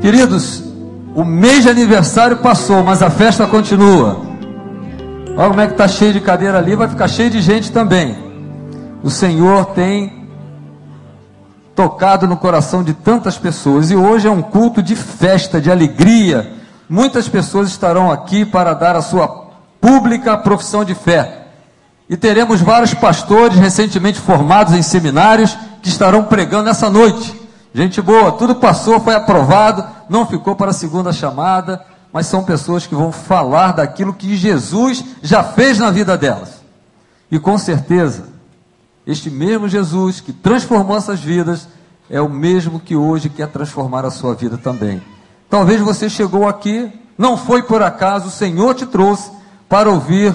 Queridos, o mês de aniversário passou, mas a festa continua. Olha como é que está cheio de cadeira ali, vai ficar cheio de gente também. O Senhor tem tocado no coração de tantas pessoas e hoje é um culto de festa, de alegria. Muitas pessoas estarão aqui para dar a sua pública profissão de fé. E teremos vários pastores recentemente formados em seminários que estarão pregando essa noite. Gente boa, tudo passou, foi aprovado, não ficou para a segunda chamada, mas são pessoas que vão falar daquilo que Jesus já fez na vida delas. E com certeza, este mesmo Jesus que transformou essas vidas é o mesmo que hoje quer transformar a sua vida também. Talvez você chegou aqui, não foi por acaso, o Senhor te trouxe para ouvir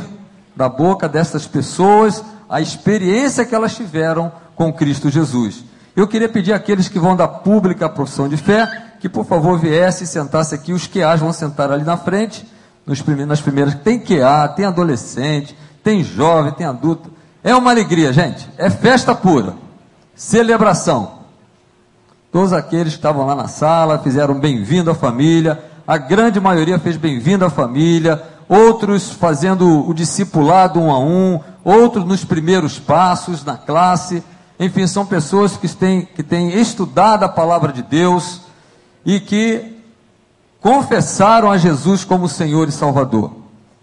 da boca dessas pessoas a experiência que elas tiveram com Cristo Jesus. Eu queria pedir àqueles que vão dar pública a profissão de fé, que por favor viesse e sentasse aqui. Os QAs vão sentar ali na frente, primeiros, nas primeiras. Tem QA, tem adolescente, tem jovem, tem adulto. É uma alegria, gente. É festa pura. Celebração. Todos aqueles que estavam lá na sala fizeram bem-vindo à família. A grande maioria fez bem-vindo à família outros fazendo o discipulado um a um, outros nos primeiros passos na classe. Enfim, são pessoas que têm, que têm estudado a palavra de Deus e que confessaram a Jesus como Senhor e Salvador.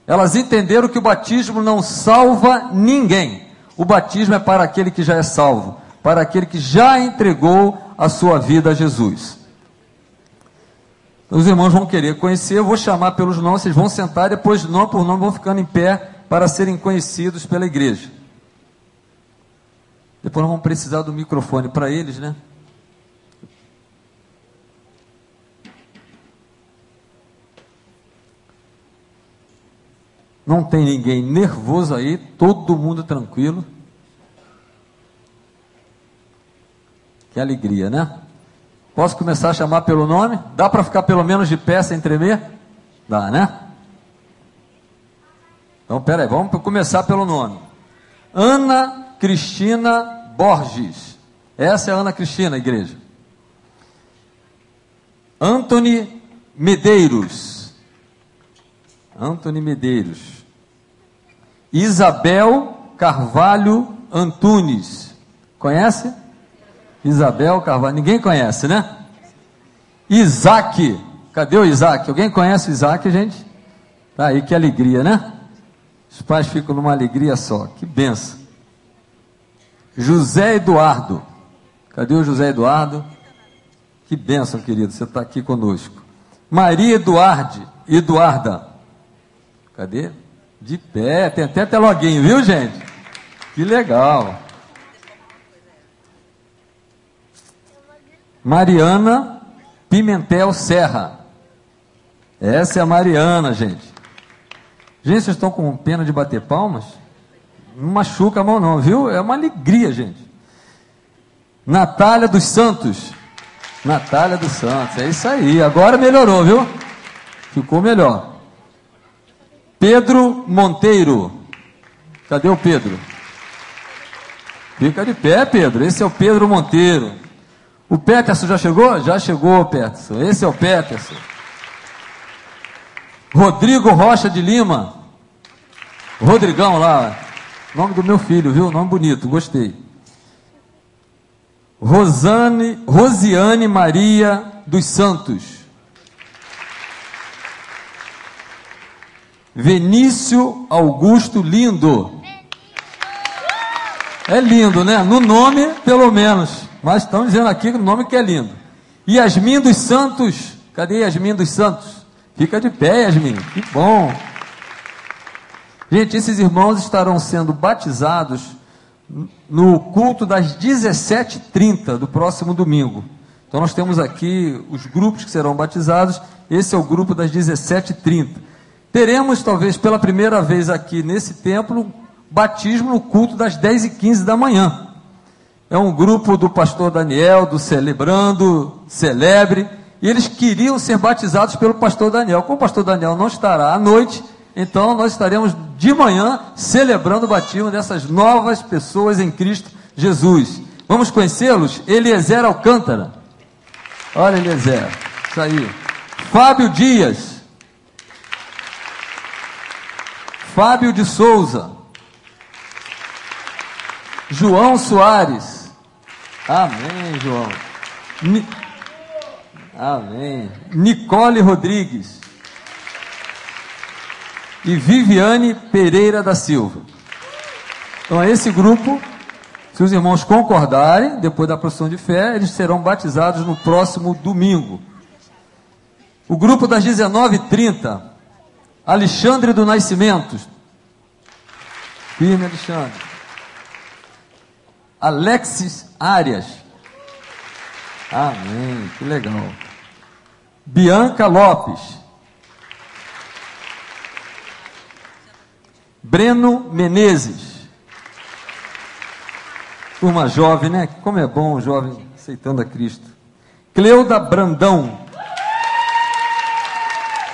Elas entenderam que o batismo não salva ninguém. O batismo é para aquele que já é salvo, para aquele que já entregou a sua vida a Jesus. Os irmãos vão querer conhecer, eu vou chamar pelos nomes, vocês vão sentar, depois nome por nome vão ficando em pé para serem conhecidos pela igreja. Depois nós vamos precisar do microfone para eles, né? Não tem ninguém nervoso aí, todo mundo tranquilo. Que alegria, né? Posso começar a chamar pelo nome? Dá para ficar pelo menos de pé sem tremer? Dá, né? Então, peraí, vamos começar pelo nome. Ana Cristina Borges. Essa é a Ana Cristina, igreja. Anthony Medeiros. Anthony Medeiros. Isabel Carvalho Antunes. Conhece? Isabel Carvalho, ninguém conhece, né? Isaac, cadê o Isaac? Alguém conhece o Isaac, gente? Tá aí, que alegria, né? Os pais ficam numa alegria só, que benção. José Eduardo, cadê o José Eduardo? Que benção, querido, você está aqui conosco. Maria Eduarde, Eduarda, cadê? De pé, tem até teloguinho, viu, gente? Que legal. Mariana Pimentel Serra. Essa é a Mariana, gente. Gente, vocês estão com pena de bater palmas? Não machuca a mão, não, viu? É uma alegria, gente. Natália dos Santos. Natália dos Santos, é isso aí. Agora melhorou, viu? Ficou melhor. Pedro Monteiro. Cadê o Pedro? Fica de pé, Pedro. Esse é o Pedro Monteiro. O Peterson já chegou? Já chegou, Peterson. Esse é o Peterson. Rodrigo Rocha de Lima. Rodrigão lá. Nome do meu filho, viu? Nome bonito, gostei. Rosane, Rosiane Maria dos Santos. Vinícius Augusto Lindo. É lindo, né? No nome, pelo menos. Mas estão dizendo aqui o nome que é lindo. Yasmin dos Santos. Cadê Yasmin dos Santos? Fica de pé, Yasmin. Que bom. Gente, esses irmãos estarão sendo batizados no culto das 17h30 do próximo domingo. Então nós temos aqui os grupos que serão batizados. Esse é o grupo das 17h30. Teremos, talvez pela primeira vez aqui nesse templo, batismo no culto das 10h15 da manhã é um grupo do pastor Daniel, do Celebrando, Celebre, e eles queriam ser batizados pelo pastor Daniel. Como o pastor Daniel não estará à noite, então nós estaremos de manhã celebrando o batismo dessas novas pessoas em Cristo Jesus. Vamos conhecê-los? Eliezer Alcântara. Olha, Eliezer. Isso aí. Fábio Dias. Fábio de Souza. João Soares. Amém, João. Ni... Amém. Nicole Rodrigues. E Viviane Pereira da Silva. Então, esse grupo, se os irmãos concordarem, depois da profissão de fé, eles serão batizados no próximo domingo. O grupo das 19h30, Alexandre do Nascimento. Firme, Alexandre. Alexis Arias. Amém, que legal. Bianca Lopes. Breno Menezes. Turma jovem, né? Como é bom o jovem aceitando a Cristo. Cleuda Brandão.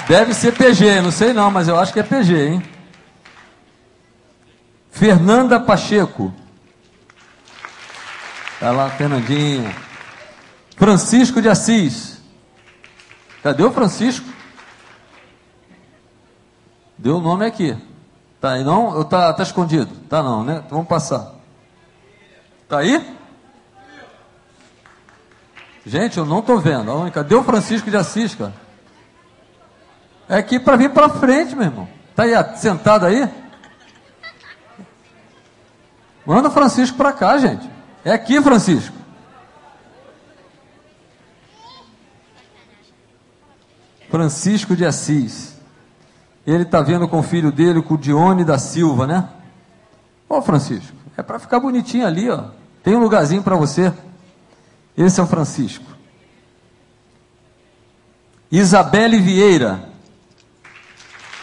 Deve ser PG, não sei não, mas eu acho que é PG, hein? Fernanda Pacheco. Tá lá, Fernandinha. Francisco de Assis. Cadê o Francisco? Deu o nome aqui. Tá aí não? Ou tá, tá escondido? Tá não, né? Então vamos passar. Tá aí? Gente, eu não tô vendo. Cadê o Francisco de Assis, cara? É aqui para vir para frente, meu irmão. Tá aí sentado aí? Manda o Francisco para cá, gente. É aqui, Francisco. Francisco de Assis. Ele está vendo com o filho dele, com o Dione da Silva, né? Ô Francisco, é para ficar bonitinho ali, ó. Tem um lugarzinho para você. Esse é o Francisco. Isabelle Vieira.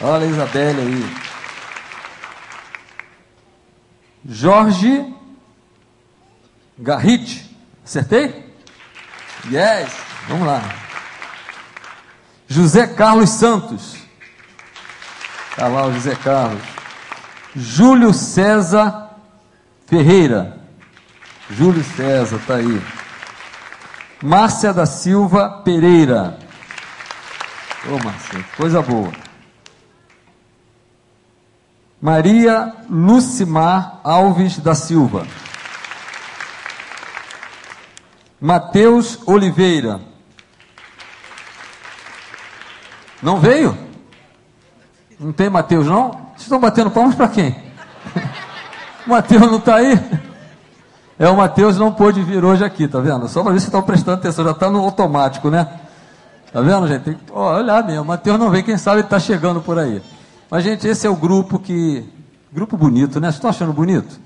Olha a Isabelle aí. Jorge Garrite. Acertei? Yes. Vamos lá. José Carlos Santos. Está lá o José Carlos. Júlio César Ferreira. Júlio César, está aí. Márcia da Silva Pereira. Ô, Márcia, coisa boa. Maria Lucimar Alves da Silva. Mateus Oliveira. Não veio? Não tem Mateus, não? Vocês estão batendo palmas para quem? Mateus não está aí? É, o Mateus não pôde vir hoje aqui, tá vendo? Só para ver se estão prestando atenção, já está no automático, né? Tá vendo, gente? Tem que olhar mesmo. O Mateus não vem, quem sabe ele está chegando por aí. Mas, gente, esse é o grupo que. Grupo bonito, né? Vocês estão achando bonito?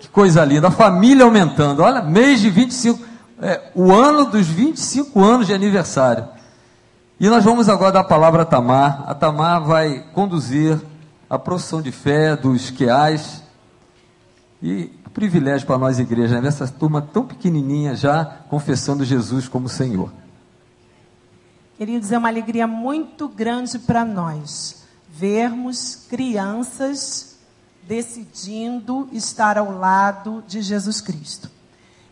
Que coisa linda. A família aumentando. Olha, mês de 25. É, o ano dos 25 anos de aniversário. E nós vamos agora dar a palavra a Tamar. A Tamar vai conduzir a profissão de fé dos queais. E privilégio para nós, igreja, né? essa turma tão pequenininha já confessando Jesus como Senhor. Queridos, é uma alegria muito grande para nós vermos crianças decidindo estar ao lado de Jesus Cristo.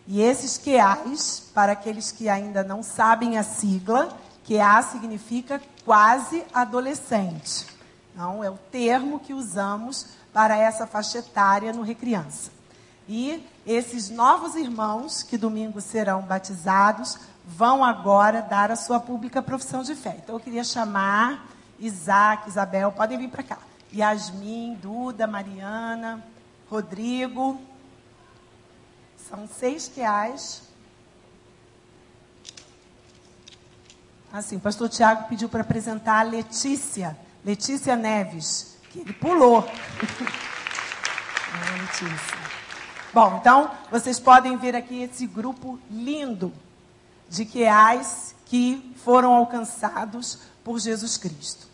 E esses QAs, para aqueles que ainda não sabem a sigla, QA significa quase adolescente. Não, é o termo que usamos para essa faixa etária no Recriança. E esses novos irmãos, que domingo serão batizados, vão agora dar a sua pública profissão de fé. Então eu queria chamar Isaac, Isabel, podem vir para cá. Yasmin, Duda, Mariana, Rodrigo. São seis reais. Assim, o pastor Tiago pediu para apresentar a Letícia, Letícia Neves, que ele pulou. é, Letícia. Bom, então vocês podem ver aqui esse grupo lindo de queais que foram alcançados por Jesus Cristo.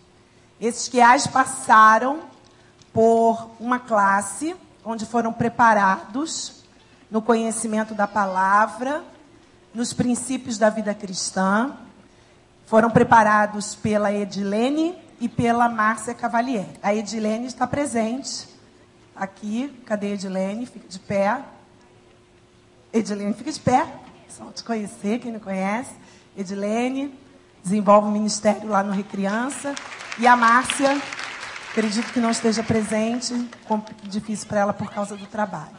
Esses queais passaram por uma classe onde foram preparados no conhecimento da palavra, nos princípios da vida cristã. Foram preparados pela Edilene e pela Márcia Cavalieri. A Edilene está presente aqui. Cadê a Edilene? Fica de pé. Edilene, fica de pé. Só te conhecer, quem não conhece. Edilene, desenvolve o ministério lá no Recriança. E a Márcia, acredito que não esteja presente, difícil para ela por causa do trabalho.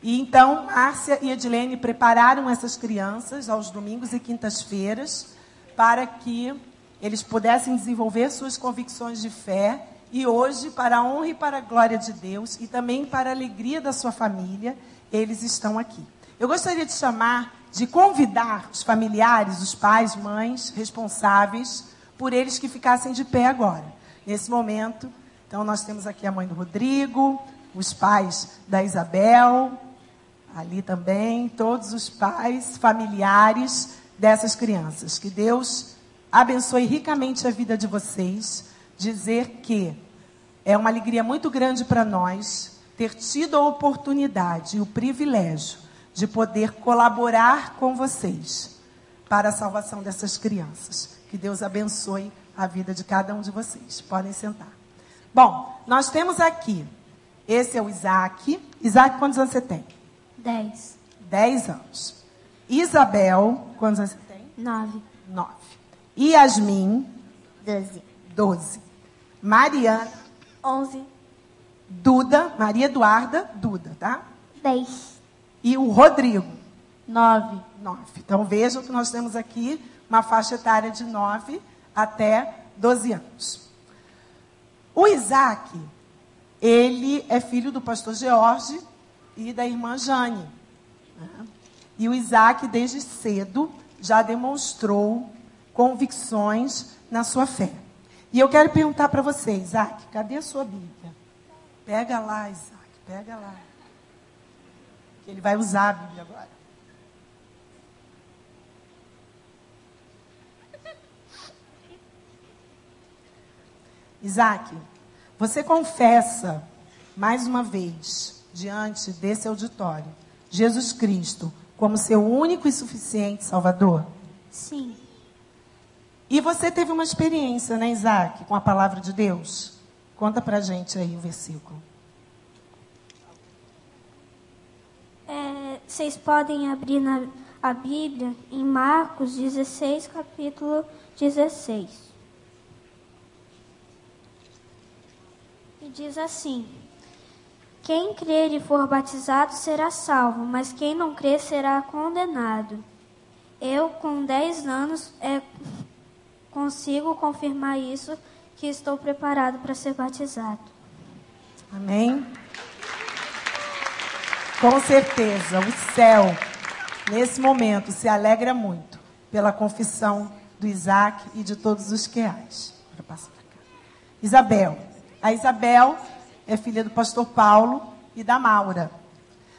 E então, Márcia e Edilene prepararam essas crianças aos domingos e quintas-feiras para que eles pudessem desenvolver suas convicções de fé e hoje, para a honra e para a glória de Deus e também para a alegria da sua família, eles estão aqui. Eu gostaria de chamar, de convidar os familiares, os pais, mães responsáveis, por eles que ficassem de pé agora, nesse momento. Então, nós temos aqui a mãe do Rodrigo, os pais da Isabel, ali também, todos os pais, familiares dessas crianças. Que Deus abençoe ricamente a vida de vocês. Dizer que é uma alegria muito grande para nós ter tido a oportunidade e o privilégio de poder colaborar com vocês para a salvação dessas crianças. Que Deus abençoe a vida de cada um de vocês. Podem sentar. Bom, nós temos aqui, esse é o Isaac. Isaac, quantos anos você tem? Dez. Dez anos. Isabel, quantos anos você tem? Nove. Nove. Yasmin, Doze. doze. Mariana, Onze. Duda, Maria Eduarda, Duda, tá? Dez. E o Rodrigo, Nove. nove. Então vejam que nós temos aqui uma faixa etária de nove até doze anos. O Isaac, ele é filho do pastor George e da irmã Jane. né? E o Isaac, desde cedo, já demonstrou convicções na sua fé. E eu quero perguntar para você, Isaac, cadê a sua Bíblia? Pega lá, Isaac, pega lá. Que ele vai usar a Bíblia agora. Isaac, você confessa mais uma vez diante desse auditório Jesus Cristo como seu único e suficiente Salvador? Sim. E você teve uma experiência, né, Isaac, com a palavra de Deus? Conta pra gente aí o versículo. É, vocês podem abrir na, a Bíblia em Marcos 16, capítulo 16. E diz assim: Quem crer e for batizado será salvo, mas quem não crer será condenado. Eu, com 10 anos, é, consigo confirmar isso, que estou preparado para ser batizado. Amém? Com certeza, o céu, nesse momento, se alegra muito pela confissão do Isaac e de todos os que cá. Isabel. A Isabel é filha do pastor Paulo e da Maura.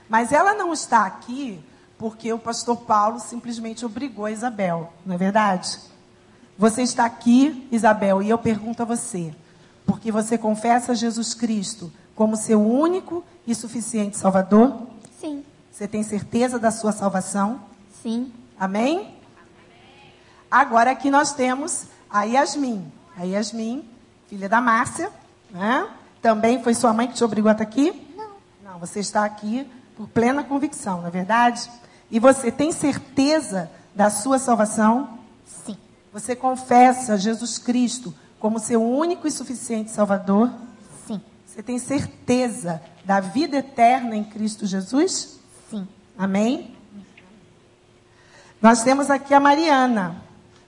Mas ela não está aqui porque o pastor Paulo simplesmente obrigou a Isabel, não é verdade? Você está aqui, Isabel, e eu pergunto a você, porque você confessa Jesus Cristo como seu único e suficiente Salvador? Sim. Você tem certeza da sua salvação? Sim. Amém? Agora aqui nós temos a Yasmin. A Yasmin, filha da Márcia, né? Também foi sua mãe que te obrigou a estar aqui? Não. Não, você está aqui por plena convicção, não é verdade? E você tem certeza da sua salvação? Sim. Você confessa Jesus Cristo como seu único e suficiente Salvador? Sim. Você tem certeza da vida eterna em Cristo Jesus? Sim. Amém? Nós temos aqui a Mariana.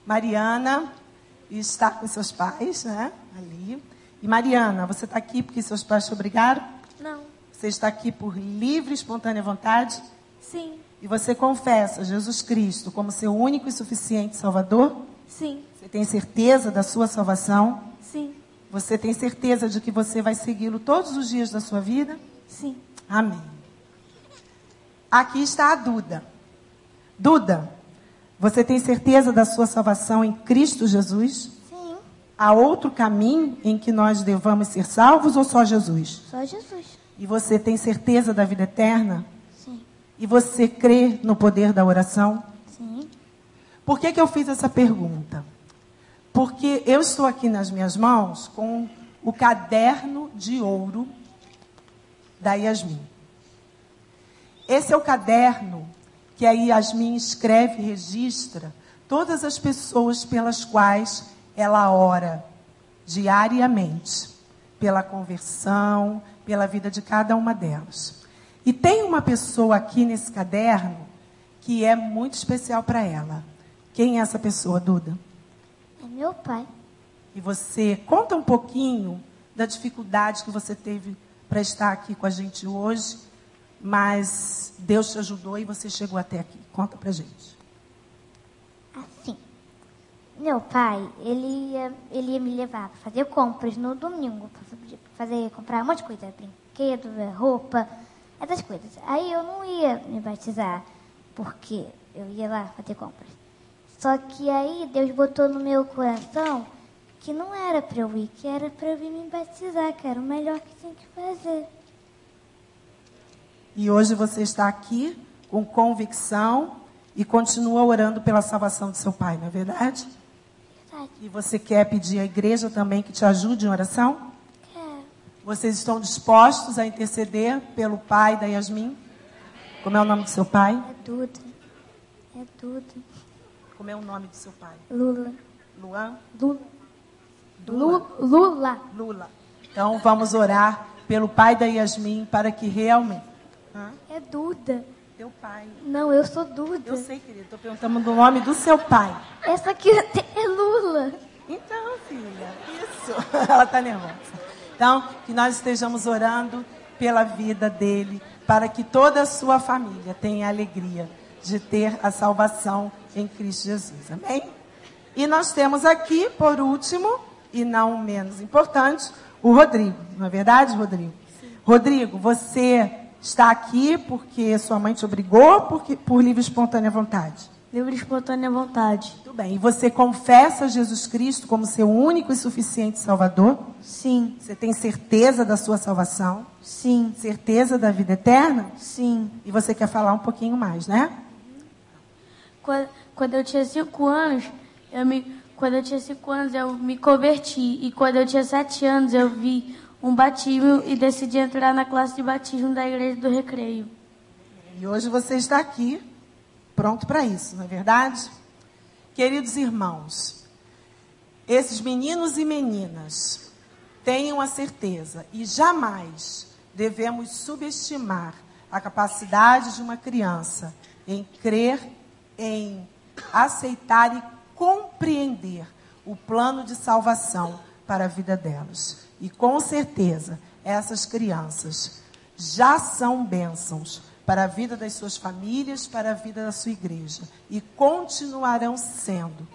Mariana está com seus pais, né? Ali. E Mariana, você está aqui porque seus pais te obrigaram? Não. Você está aqui por livre e espontânea vontade? Sim. E você confessa Jesus Cristo como seu único e suficiente Salvador? Sim. Você tem certeza da sua salvação? Sim. Você tem certeza de que você vai segui-lo todos os dias da sua vida? Sim. Amém. Aqui está a Duda. Duda, você tem certeza da sua salvação em Cristo Jesus? Há outro caminho em que nós devamos ser salvos ou só Jesus? Só Jesus. E você tem certeza da vida eterna? Sim. E você crê no poder da oração? Sim. Por que, que eu fiz essa pergunta? Porque eu estou aqui nas minhas mãos com o caderno de ouro da Yasmin. Esse é o caderno que a Yasmin escreve e registra todas as pessoas pelas quais ela ora diariamente, pela conversão, pela vida de cada uma delas. E tem uma pessoa aqui nesse caderno que é muito especial para ela. Quem é essa pessoa, Duda? É meu pai. E você conta um pouquinho da dificuldade que você teve para estar aqui com a gente hoje, mas Deus te ajudou e você chegou até aqui. Conta pra gente. Meu pai, ele ia, ele ia me levar para fazer compras no domingo, para fazer, comprar um monte de coisa, brinquedo, roupa, essas coisas. Aí eu não ia me batizar, porque eu ia lá fazer compras. Só que aí Deus botou no meu coração que não era para eu ir, que era para eu vir me batizar, que era o melhor que tinha que fazer. E hoje você está aqui com convicção e continua orando pela salvação do seu pai, não é verdade? E você quer pedir à igreja também que te ajude em oração? Quero. Vocês estão dispostos a interceder pelo pai da Yasmin? Como é o nome do seu pai? É Duda. É Duda. Como é o nome do seu pai? Lula. Luan? Lula. Dula? Lu- Lula. Lula. Então vamos orar pelo pai da Yasmin para que realmente. Hã? É Duda. Teu pai. Não, eu sou Duda. Eu sei, querido. Estou perguntando do nome do seu pai. Essa aqui é Lula. Então, filha, isso. Ela está nervosa. Então, que nós estejamos orando pela vida dele, para que toda a sua família tenha a alegria de ter a salvação em Cristo Jesus. Amém? E nós temos aqui, por último, e não menos importante, o Rodrigo. Não é verdade, Rodrigo? Rodrigo, você está aqui porque sua mãe te obrigou porque, por livre e espontânea vontade? Livre e espontânea vontade. Muito bem. E você confessa Jesus Cristo como seu único e suficiente Salvador? Sim, Você tem certeza da sua salvação? sim, Certeza da vida eterna? sim. E você quer falar um pouquinho mais, né? Quando, quando eu tinha cinco anos, eu me, quando eu tinha cinco anos, eu me converti. E quando eu tinha sete anos, eu vi um batismo e decidi entrar na classe de batismo da Igreja do Recreio. E hoje você está aqui, pronto para isso, não é verdade? Queridos irmãos, esses meninos e meninas tenham a certeza e jamais devemos subestimar a capacidade de uma criança em crer, em aceitar e compreender o plano de salvação para a vida delas. E com certeza, essas crianças já são bênçãos para a vida das suas famílias, para a vida da sua igreja. E continuarão sendo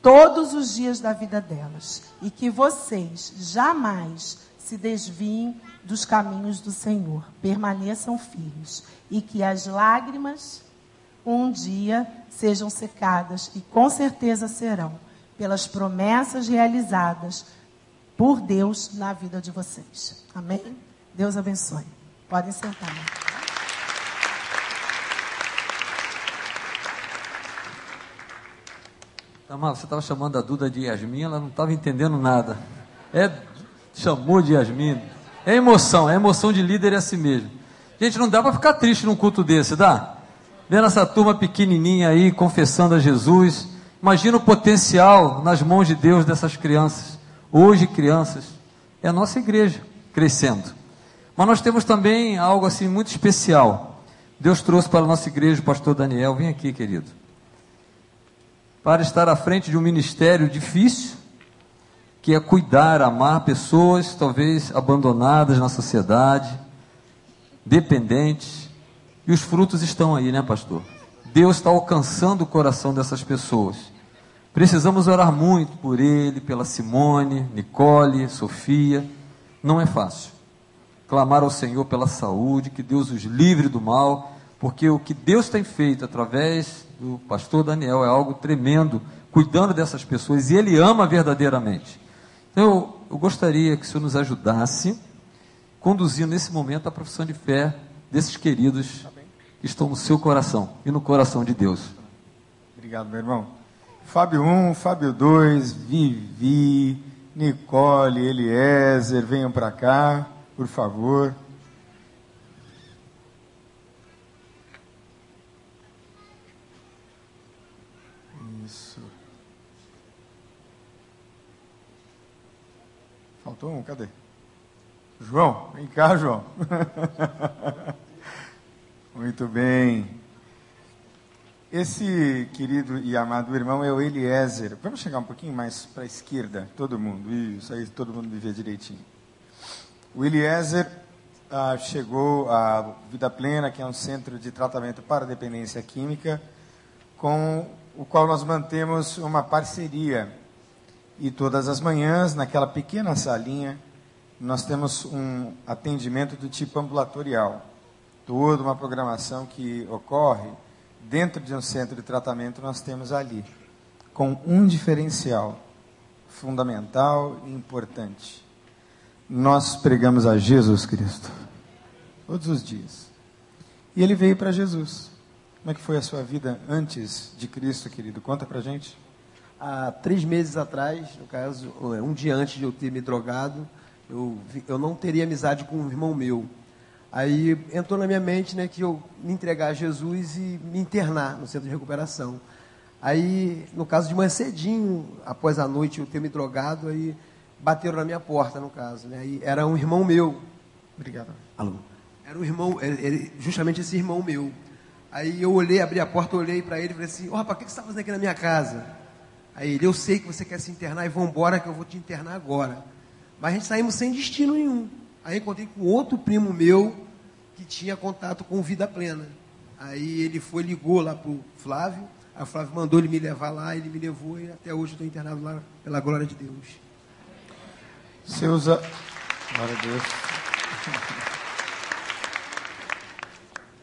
todos os dias da vida delas. E que vocês jamais se desviem dos caminhos do Senhor, permaneçam firmes. E que as lágrimas um dia sejam secadas. E com certeza serão pelas promessas realizadas por Deus na vida de vocês. Amém? Deus abençoe. Podem sentar. Tamar, você estava chamando a Duda de Yasmin, ela não estava entendendo nada. É, chamou de Yasmin. É emoção, é emoção de líder é assim mesmo. Gente, não dá para ficar triste num culto desse, dá? Vendo essa turma pequenininha aí, confessando a Jesus. Imagina o potencial nas mãos de Deus dessas crianças. Hoje, crianças. É a nossa igreja crescendo. Mas nós temos também algo assim muito especial. Deus trouxe para a nossa igreja o pastor Daniel. Vem aqui, querido para estar à frente de um ministério difícil, que é cuidar, amar pessoas talvez abandonadas na sociedade, dependentes, e os frutos estão aí, né, pastor? Deus está alcançando o coração dessas pessoas. Precisamos orar muito por ele, pela Simone, Nicole, Sofia. Não é fácil. Clamar ao Senhor pela saúde, que Deus os livre do mal, porque o que Deus tem feito através do pastor Daniel é algo tremendo, cuidando dessas pessoas, e ele ama verdadeiramente. Então, eu, eu gostaria que o Senhor nos ajudasse, conduzindo nesse momento a profissão de fé desses queridos que estão no seu coração e no coração de Deus. Obrigado, meu irmão. Fábio 1, Fábio 2, Vivi, Nicole, Eliezer, venham para cá, por favor. Isso. Faltou um, cadê? João, vem cá, João. Muito bem. Esse querido e amado irmão é o Eliezer. Vamos chegar um pouquinho mais para a esquerda, todo mundo. Isso aí, todo mundo me vê direitinho. O Eliezer ah, chegou à Vida Plena, que é um centro de tratamento para dependência química, com o qual nós mantemos uma parceria. E todas as manhãs, naquela pequena salinha, nós temos um atendimento do tipo ambulatorial. Toda uma programação que ocorre dentro de um centro de tratamento, nós temos ali, com um diferencial fundamental e importante. Nós pregamos a Jesus Cristo, todos os dias. E ele veio para Jesus. Como é que foi a sua vida antes de Cristo, querido? Conta para gente. Há três meses atrás, no caso, um dia antes de eu ter me drogado, eu, eu não teria amizade com um irmão meu. Aí entrou na minha mente né, que eu me entregar a Jesus e me internar no centro de recuperação. Aí, no caso de manhã cedinho, após a noite eu ter me drogado, aí bateram na minha porta, no caso. Né? Aí era um irmão meu. Obrigado. Alô. Era um irmão, ele, justamente esse irmão meu. Aí eu olhei, abri a porta, olhei para ele e falei assim, ô oh, rapaz, o que você está fazendo aqui na minha casa? Aí ele, eu sei que você quer se internar e vamos embora que eu vou te internar agora. Mas a gente saímos sem destino nenhum. Aí encontrei com outro primo meu que tinha contato com Vida Plena. Aí ele foi, ligou lá para o Flávio, a Flávio mandou ele me levar lá, ele me levou e até hoje estou internado lá pela glória de Deus. Você usa. Glória a Deus.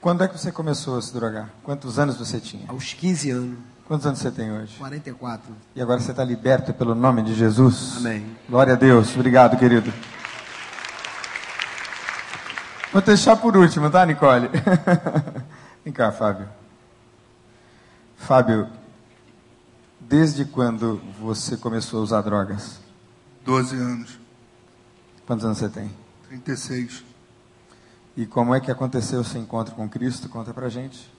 Quando é que você começou a se drogar? Quantos anos você tinha? Aos 15 anos. Quantos anos você tem hoje? 44. E agora você está liberto pelo nome de Jesus? Amém. Glória a Deus. Obrigado, querido. Vou deixar por último, tá, Nicole? Vem cá, Fábio. Fábio, desde quando você começou a usar drogas? 12 anos. Quantos anos você tem? 36. E como é que aconteceu o seu encontro com Cristo? Conta pra gente.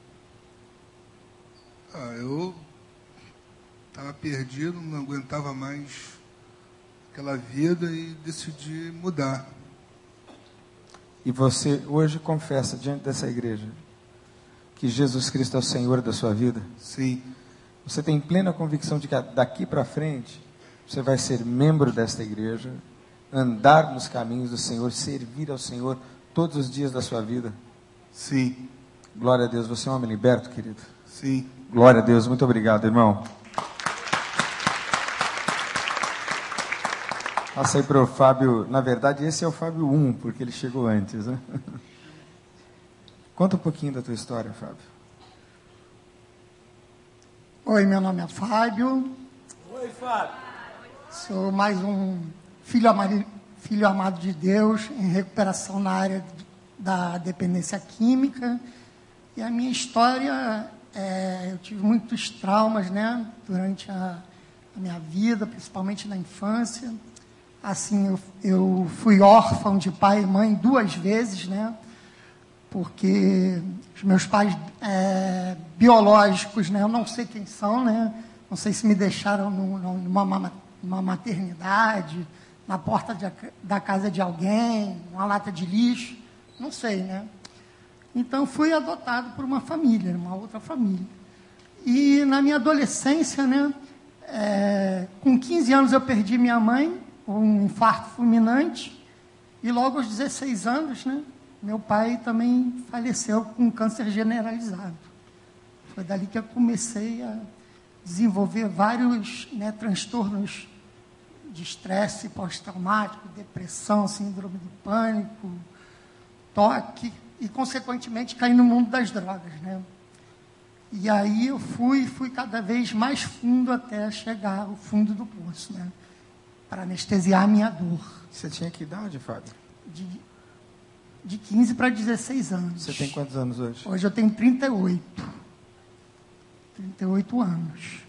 Ah, eu estava perdido, não aguentava mais aquela vida e decidi mudar. E você hoje confessa diante dessa igreja que Jesus Cristo é o Senhor da sua vida? Sim. Você tem plena convicção de que daqui para frente você vai ser membro desta igreja, andar nos caminhos do Senhor, servir ao Senhor todos os dias da sua vida? Sim. Glória a Deus. Você é um homem liberto, querido? Sim. Glória a Deus. Muito obrigado, irmão. Passa aí para o Fábio. Na verdade, esse é o Fábio 1, porque ele chegou antes, né? Conta um pouquinho da tua história, Fábio. Oi, meu nome é Fábio. Oi, Fábio. Sou mais um filho amado, filho amado de Deus em recuperação na área da dependência química. E a minha história, é, eu tive muitos traumas, né, durante a, a minha vida, principalmente na infância. Assim, eu, eu fui órfão de pai e mãe duas vezes, né? Porque os meus pais é, biológicos, né? Eu não sei quem são, né? Não sei se me deixaram no, numa, numa maternidade, na porta de, da casa de alguém, uma lata de lixo, não sei, né? Então fui adotado por uma família, uma outra família. E na minha adolescência, né? É, com 15 anos eu perdi minha mãe um infarto fulminante. E logo aos 16 anos, né, meu pai também faleceu com câncer generalizado. Foi dali que eu comecei a desenvolver vários né, transtornos de estresse pós-traumático, depressão, síndrome do pânico, toque e, consequentemente, caí no mundo das drogas. Né? E aí eu fui, fui cada vez mais fundo até chegar ao fundo do poço. Né? Para anestesiar a minha dor. Você tinha que idade, Fábio? De, de 15 para 16 anos. Você tem quantos anos hoje? Hoje eu tenho 38. 38 anos.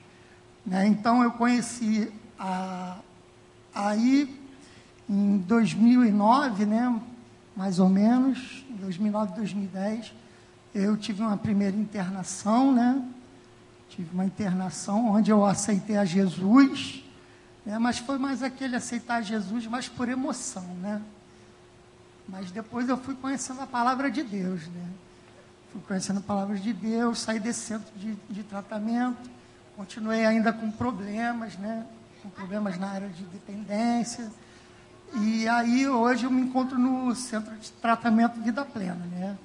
Né? Então eu conheci a, aí em 2009, né? mais ou menos, 2009, 2010, eu tive uma primeira internação, né? Tive uma internação onde eu aceitei a Jesus Né? Mas foi mais aquele aceitar Jesus, mais por emoção, né? Mas depois eu fui conhecendo a palavra de Deus, né? Fui conhecendo a palavra de Deus, saí desse centro de, de tratamento, continuei ainda com problemas, né? Com problemas na área de dependência. E aí hoje eu me encontro no centro de tratamento Vida Plena, né?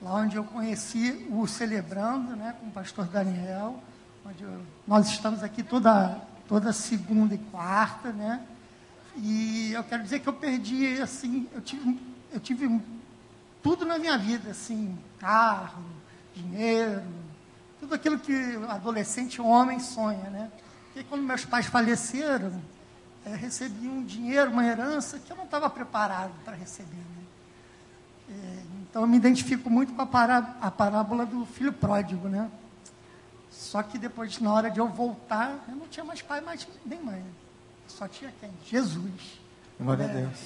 Lá onde eu conheci o Celebrando, né? Com o pastor Daniel, onde eu, nós estamos aqui toda, toda segunda e quarta, né? E eu quero dizer que eu perdi, assim, eu tive, eu tive tudo na minha vida, assim, carro, dinheiro, tudo aquilo que adolescente homem sonha, né? Porque quando meus pais faleceram, é, recebi um dinheiro, uma herança que eu não estava preparado para receber. Né? É, então eu me identifico muito com a parábola do filho pródigo, né? Só que depois, na hora de eu voltar, eu não tinha mais pai, mais nem mãe. Só tinha quem? Jesus. Glória é, a Deus.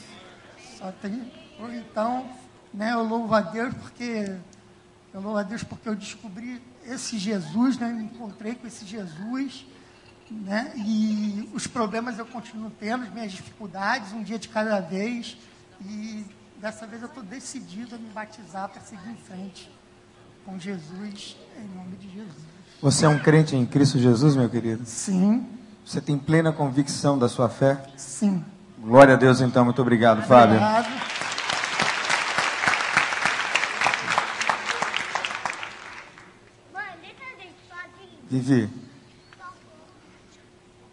Só tem, então, né, eu louvo a Deus porque eu louvo a Deus porque eu descobri esse Jesus, né, me encontrei com esse Jesus né? E os problemas eu continuo tendo, as minhas dificuldades, um dia de cada vez. E dessa vez eu estou decidido a me batizar para seguir em frente com Jesus, em nome de Jesus. Você é um crente em Cristo Jesus, meu querido? Sim. Você tem plena convicção da sua fé? Sim. Glória a Deus, então. Muito obrigado, Fábio. Obrigado. Vivi,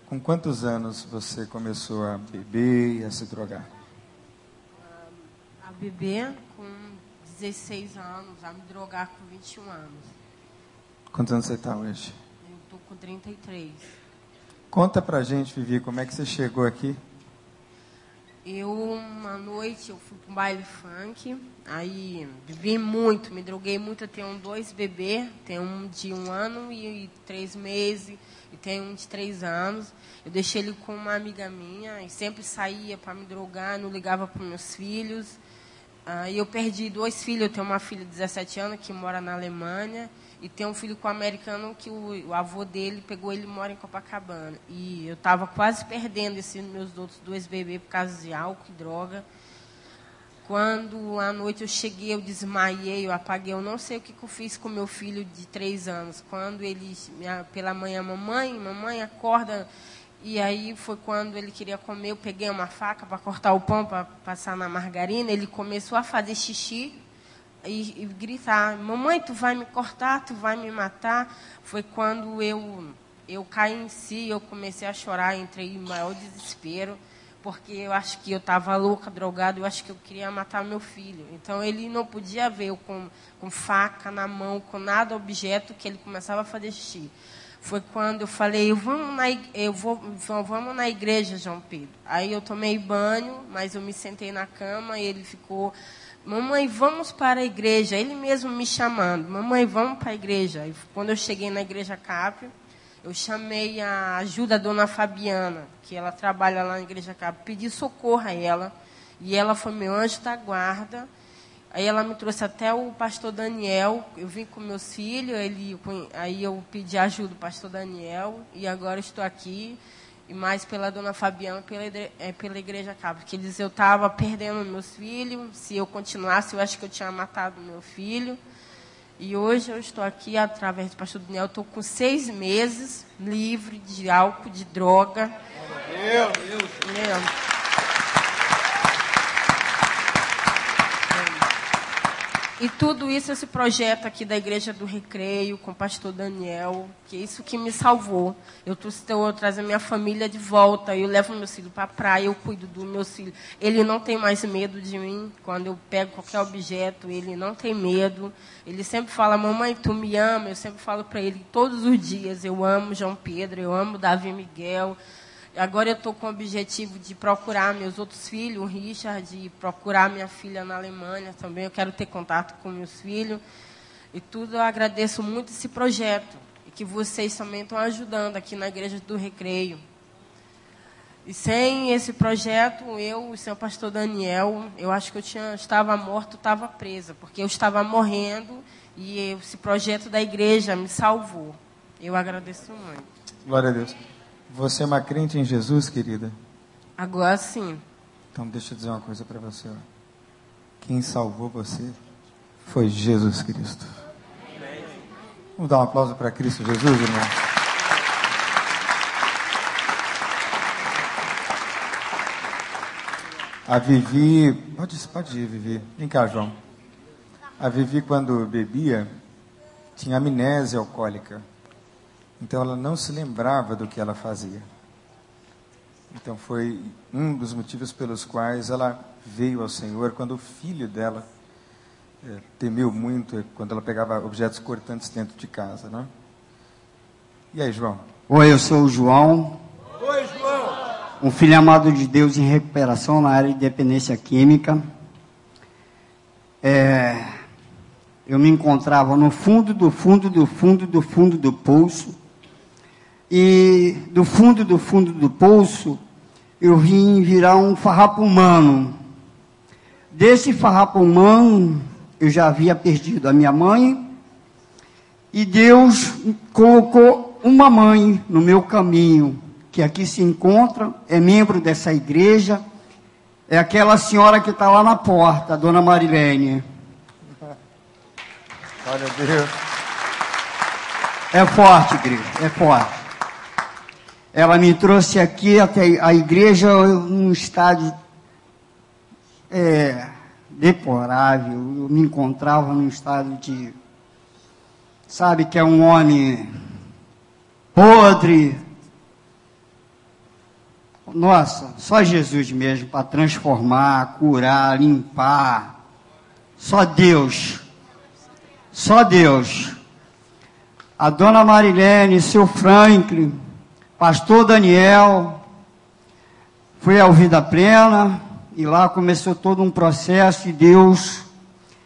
com quantos anos você começou a beber e a se drogar? A beber com 16 anos, a me drogar com 21 anos. Quantos anos você está hoje? Eu estou com 33. Conta pra gente, Vivi, como é que você chegou aqui? Eu, uma noite, eu fui para um baile funk, aí bebi muito, me droguei muito. Eu tenho dois bebês, tenho um de um ano e, três meses, e tenho um de três anos. Eu deixei ele com uma amiga minha, e sempre saía para me drogar, não ligava para meus filhos. Aí eu perdi dois filhos, eu tenho uma filha de 17 anos que mora na Alemanha, e tem um filho com um americano que o, o, avô dele pegou ele mora em Copacabana. E eu estava quase perdendo esses meus outros dois bebês por causa de álcool e droga. Quando à noite eu cheguei, eu desmaiei, eu apaguei, eu não sei o que, que eu fiz com meu filho de três anos. Quando ele, pela manhã, mamãe, mamãe, acorda. E aí foi quando ele queria comer, eu peguei uma faca para cortar o pão, para passar na margarina. Ele começou a fazer xixi e, e, gritar: Mamãe, tu vai me cortar, tu vai me matar. Foi quando eu, eu caí em si, eu comecei a chorar, entrei em maior desespero, porque eu acho que eu estava louca, drogada, eu acho que eu queria matar meu filho. Então ele não podia ver eu com, com faca na mão, com nada objeto, que ele começava a fazer xixi. Foi quando eu falei, vamos na, eu vou, vamos na igreja, João Pedro. Aí eu tomei banho, mas eu me sentei na cama ele ficou Mamãe, vamos para a igreja. Ele mesmo me chamando. Mamãe, vamos para a igreja. E quando eu cheguei na igreja CAP, eu chamei a ajuda da dona Fabiana, que ela trabalha lá na igreja CAP. Pedi socorro a ela. E ela foi meu anjo da guarda. Aí ela me trouxe até o pastor Daniel. Eu vim com meus filhos. Ele, aí eu pedi ajuda do pastor Daniel. E agora estou aqui e mais pela dona Fabiana, pela, é, pela igreja cabo. Porque eles, eu estava perdendo meus filhos, se eu continuasse, eu acho que eu tinha matado meu filho. E hoje eu estou aqui, através do pastor Daniel, estou com seis meses livre de álcool, de droga. Meu Deus! Meu. E tudo isso, esse projeto aqui da Igreja do Recreio, com o pastor Daniel, que é isso que me salvou. Eu, eu trazer minha família de volta, eu levo meu filho para a praia, eu cuido do meu filho. Ele não tem mais medo de mim. Quando eu pego qualquer objeto, ele não tem medo. Ele sempre fala, mamãe, tu me ama. Eu sempre falo para ele todos os dias, eu amo João Pedro, eu amo Davi Miguel. Agora eu estou com o objetivo de procurar meus outros filhos, o Richard, de procurar minha filha na Alemanha também. Eu quero ter contato com meus filhos. E tudo eu agradeço muito esse projeto. E que vocês também estão ajudando aqui na Igreja do Recreio. E sem esse projeto, eu, o seu pastor Daniel, eu acho que eu tinha, estava morto, estava presa, porque eu estava morrendo e esse projeto da igreja me salvou. Eu agradeço muito. Glória a Deus. Você é uma crente em Jesus, querida? Agora sim. Então deixa eu dizer uma coisa para você. ó. Quem salvou você foi Jesus Cristo. Vamos dar um aplauso para Cristo Jesus, irmão? A Vivi, pode, pode ir, Vivi. Vem cá, João. A Vivi, quando bebia, tinha amnésia alcoólica. Então ela não se lembrava do que ela fazia. Então foi um dos motivos pelos quais ela veio ao Senhor quando o filho dela eh, temeu muito eh, quando ela pegava objetos cortantes dentro de casa, né? E aí, João? Oi, eu sou o João, Oi, João. um filho amado de Deus em recuperação na área de dependência química. É, eu me encontrava no fundo do fundo do fundo do fundo do poço. E do fundo do fundo do poço, eu vim virar um farrapo humano. Desse farrapo humano, eu já havia perdido a minha mãe, e Deus colocou uma mãe no meu caminho, que aqui se encontra, é membro dessa igreja, é aquela senhora que está lá na porta, a dona Marilene. Glória a Deus. É forte, igreja, é forte. Ela me trouxe aqui até a igreja num estado é, deplorável. Eu me encontrava num estado de. Sabe que é um homem podre. Nossa, só Jesus mesmo para transformar, curar, limpar. Só Deus. Só Deus. A dona Marilene, seu Franklin, pastor Daniel, fui ao Vida Plena e lá começou todo um processo e Deus,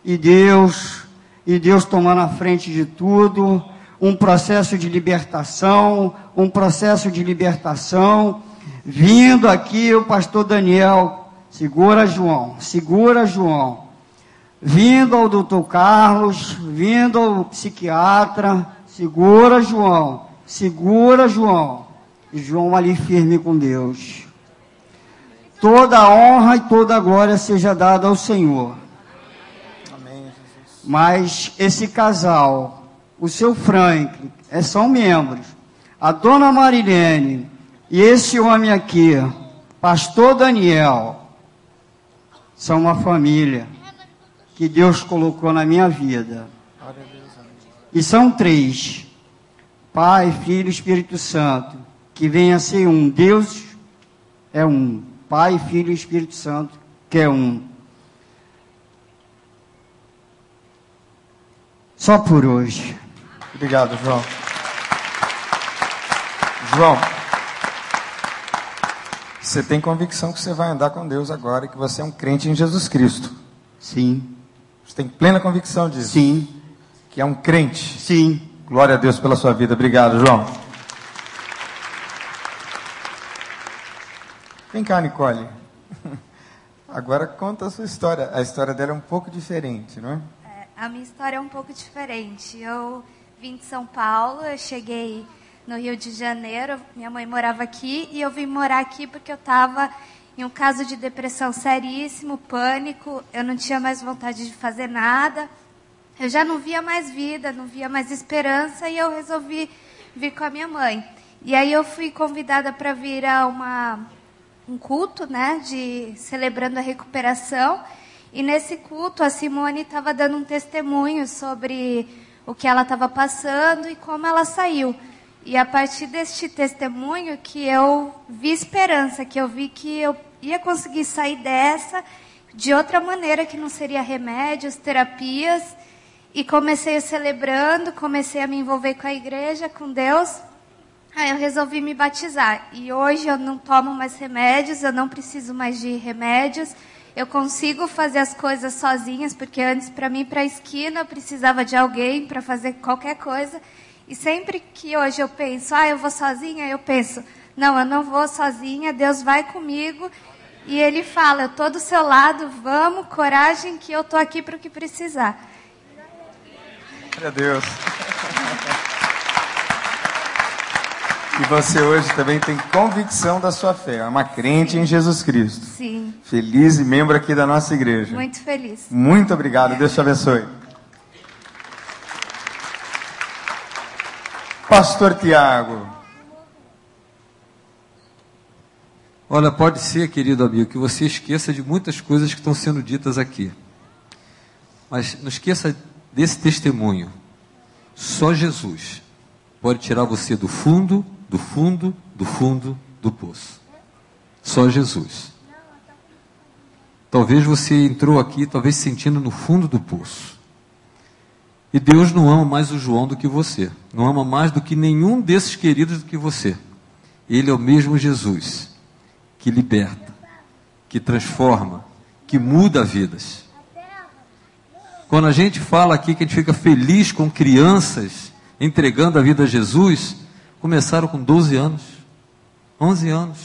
e Deus, e Deus tomando a frente de tudo, um processo de libertação, um processo de libertação, vindo aqui o pastor Daniel, segura João, segura João, vindo ao doutor Carlos, vindo ao psiquiatra, segura João, segura João, João ali firme com Deus. Toda a honra e toda a glória seja dada ao Senhor. Amém. Mas esse casal, o seu Frank, é, são membros. A dona Marilene e esse homem aqui, pastor Daniel, são uma família que Deus colocou na minha vida. E são três: Pai, Filho e Espírito Santo, que vem a ser um. Deus é um. Pai, Filho e Espírito Santo, que é um. Só por hoje. Obrigado, João. João, você tem convicção que você vai andar com Deus agora e que você é um crente em Jesus Cristo. Sim, Você tem plena convicção disso. sim, Que é um crente. sim. Glória a Deus pela sua vida. Obrigado, João. Vem cá, Nicole. Agora conta a sua história. A história dela é um pouco diferente, não é? É, a minha história é um pouco diferente. Eu vim de São Paulo, eu cheguei no Rio de Janeiro, minha mãe morava aqui e eu vim morar aqui porque eu estava em um caso de depressão seríssimo, pânico, eu não tinha mais vontade de fazer nada. Eu já não via mais vida, não via mais esperança e eu resolvi vir com a minha mãe. E aí eu fui convidada para vir a uma um culto, né, de celebrando a recuperação. E nesse culto a Simone estava dando um testemunho sobre o que ela estava passando e como ela saiu. E a partir deste testemunho que eu vi esperança, que eu vi que eu ia conseguir sair dessa de outra maneira que não seria remédios, terapias. E comecei celebrando, comecei a me envolver com a igreja, com Deus. Aí eu resolvi me batizar. E hoje eu não tomo mais remédios, eu não preciso mais de remédios. Eu consigo fazer as coisas sozinhas, porque antes para mim para a esquina eu precisava de alguém para fazer qualquer coisa. E sempre que hoje eu penso, ah, eu vou sozinha, eu penso, não, eu não vou sozinha, Deus vai comigo. E ele fala, eu tô do seu lado, vamos, coragem, que eu tô aqui para o que precisar. Glória a Deus. Que você hoje também tem convicção da sua fé. É uma crente em Jesus Cristo. Sim, Feliz e membro aqui da nossa igreja. muito feliz. Muito obrigado. Deus te abençoe. Pastor Tiago. Olha, pode ser, querido amigo, que você esqueça de muitas coisas que estão sendo ditas aqui. Mas não esqueça desse testemunho. Só Jesus pode tirar você do fundo, do fundo, do fundo do poço. Só Jesus. Talvez você entrou aqui, talvez sentindo no fundo do poço. E Deus não ama mais o João do que você. Não ama mais do que nenhum desses queridos do que você. Ele é o mesmo Jesus que liberta, que transforma, que muda vidas. Quando a gente fala aqui que a gente fica feliz com crianças entregando a vida a Jesus, começaram com 12 anos, 11 anos.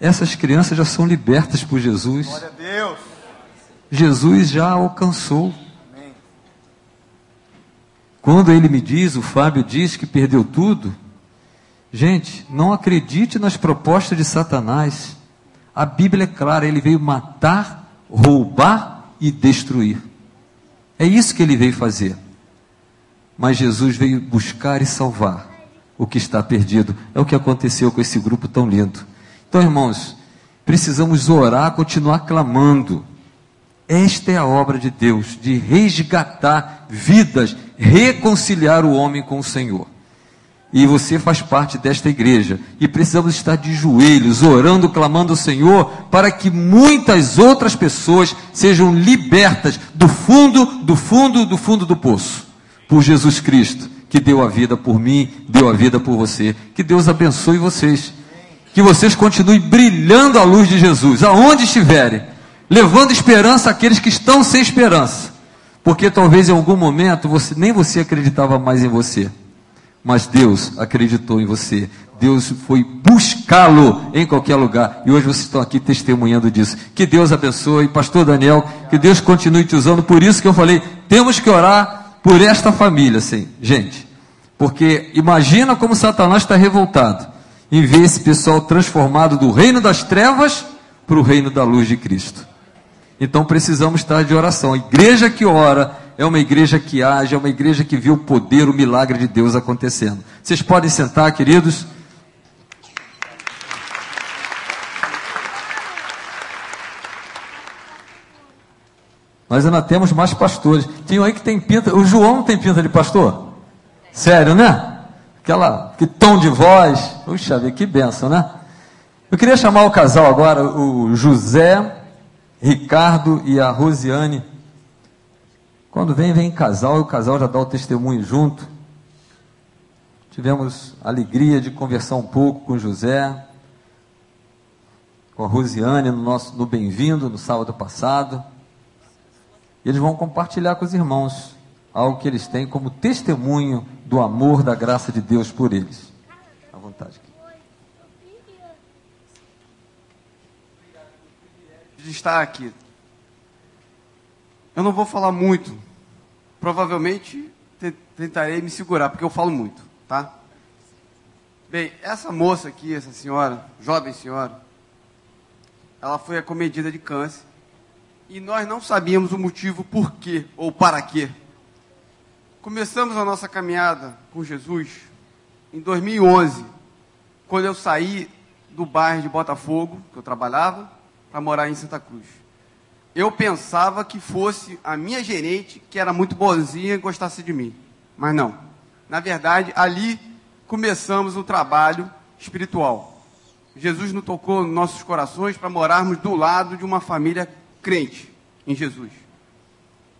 Essas crianças já são libertas por Jesus. Glória a Deus. Jesus já alcançou. Quando ele me diz, o Fábio diz que perdeu tudo, gente, não acredite nas propostas de Satanás. A Bíblia é clara, ele veio matar, roubar e destruir. É isso que ele veio fazer. Mas Jesus veio buscar e salvar o que está perdido. É o que aconteceu com esse grupo tão lindo. Então, irmãos, precisamos orar, continuar clamando. Esta é a obra de Deus, de resgatar vidas, reconciliar o homem com o Senhor. E você faz parte desta igreja. E precisamos estar de joelhos, orando, clamando ao Senhor, para que muitas outras pessoas sejam libertas do fundo, do fundo, do fundo do poço. Por Jesus Cristo, que deu a vida por mim, deu a vida por você. Que Deus abençoe vocês. Que vocês continuem brilhando a luz de Jesus, aonde estiverem, levando esperança àqueles que estão sem esperança. Porque talvez em algum momento você, nem você acreditava mais em você mas Deus acreditou em você. Deus foi buscá-lo em qualquer lugar. E hoje vocês estão aqui testemunhando disso. Que Deus abençoe, Pastor Daniel, que Deus continue te usando. Por isso que eu falei, temos que orar por esta família, assim, gente. Porque imagina como Satanás está revoltado em ver esse pessoal transformado do reino das trevas para o reino da luz de Cristo. Então precisamos estar de oração. A igreja que ora é uma igreja que age, é uma igreja que vê o poder, o milagre de Deus acontecendo. Vocês podem sentar, queridos. Nós ainda temos mais pastores. Tem um aí que tem pinta. O João tem pinta de pastor? Sério, né? Aquela, que tom de voz. Puxa vida, que benção, né? Eu queria chamar o casal agora, o José, Ricardo e a Rosiane. Quando vem, vem casal e o casal já dá o testemunho junto. Tivemos a alegria de conversar um pouco com José, com a Rosiane no nosso no Bem-vindo no sábado passado. E eles vão compartilhar com os irmãos algo que eles têm como testemunho do amor, da graça de Deus por eles. À vontade. de estar aqui. Eu não vou falar muito. Provavelmente te- tentarei me segurar, porque eu falo muito, tá? Bem, essa moça aqui, essa senhora, jovem senhora, ela foi acomedida de câncer e nós não sabíamos o motivo por quê ou para quê. Começamos a nossa caminhada com Jesus em 2011, quando eu saí do bairro de Botafogo, que eu trabalhava, para morar em Santa Cruz. Eu pensava que fosse a minha gerente, que era muito boazinha e gostasse de mim. Mas não. Na verdade, ali começamos o trabalho espiritual. Jesus nos tocou nos nossos corações para morarmos do lado de uma família crente em Jesus.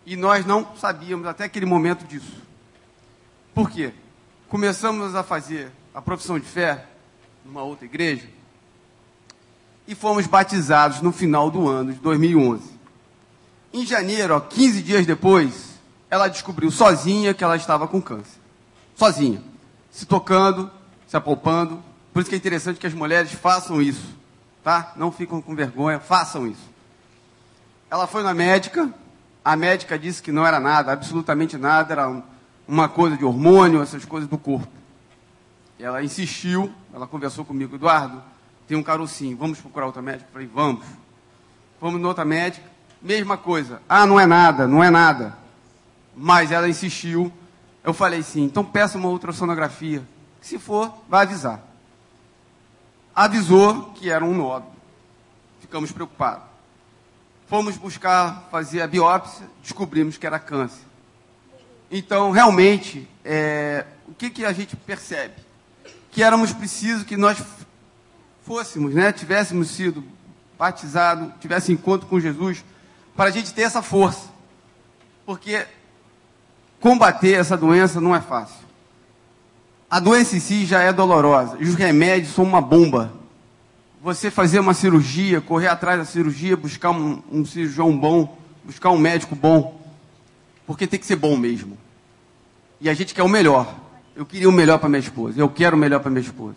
E nós não sabíamos até aquele momento disso. Por quê? Começamos a fazer a profissão de fé numa outra igreja e fomos batizados no final do ano de 2011. Em janeiro, ó, 15 dias depois, ela descobriu sozinha que ela estava com câncer. Sozinha. Se tocando, se apalpando. Por isso que é interessante que as mulheres façam isso. Tá? Não ficam com vergonha, façam isso. Ela foi na médica, a médica disse que não era nada, absolutamente nada, era um- uma coisa de hormônio, essas coisas do corpo. Ela insistiu, ela conversou comigo, Eduardo, tem um carocinho, vamos procurar outra médica? Eu falei, vamos. Fomos na outra médica, mesma coisa. Ah, não é nada, não é nada. Mas ela insistiu. Eu falei sim, então peça uma ultrassonografia. Se for, vai avisar. Avisou que era um nódulo. Ficamos preocupados. Fomos buscar fazer a biópsia, descobrimos que era câncer. Então, realmente, é, o que, que a gente percebe? Que éramos precisos que nós fôssemos, né, tivéssemos sido batizados, tivesse encontro com Jesus, para a gente ter essa força. Porque combater essa doença não é fácil. A doença em si já é dolorosa, e os remédios são uma bomba. Você fazer uma cirurgia, correr atrás da cirurgia, buscar um, um cirurgião bom, buscar um médico bom, porque tem que ser bom mesmo. E a gente quer o melhor. Eu queria o melhor para minha esposa, eu quero o melhor para minha esposa.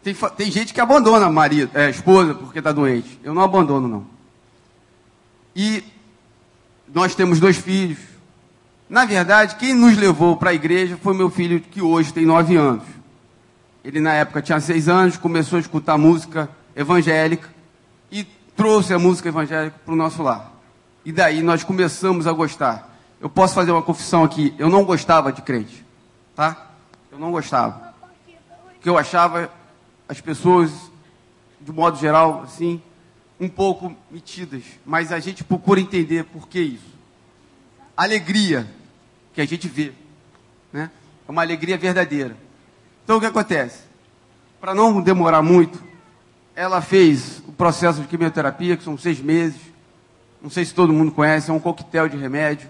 Tem, tem, gente que abandona a marido, é, esposa porque está doente. Eu não abandono, não. E nós temos dois filhos. Na verdade, quem nos levou para a igreja foi meu filho, que hoje tem nove anos. Ele, na época, tinha seis anos, começou a escutar música evangélica e trouxe a música evangélica para o nosso lar. E daí nós começamos a gostar. Eu posso fazer uma confissão aqui. Eu não gostava de crente. Tá? Eu não gostava. Porque eu achava as pessoas, de modo geral, assim, um pouco metidas. Mas a gente procura entender por que isso. Alegria que a gente vê. Né? É uma alegria verdadeira. Então o que acontece? Para não demorar muito, ela fez o processo de quimioterapia, que são seis meses. Não sei se todo mundo conhece, é um coquetel de remédio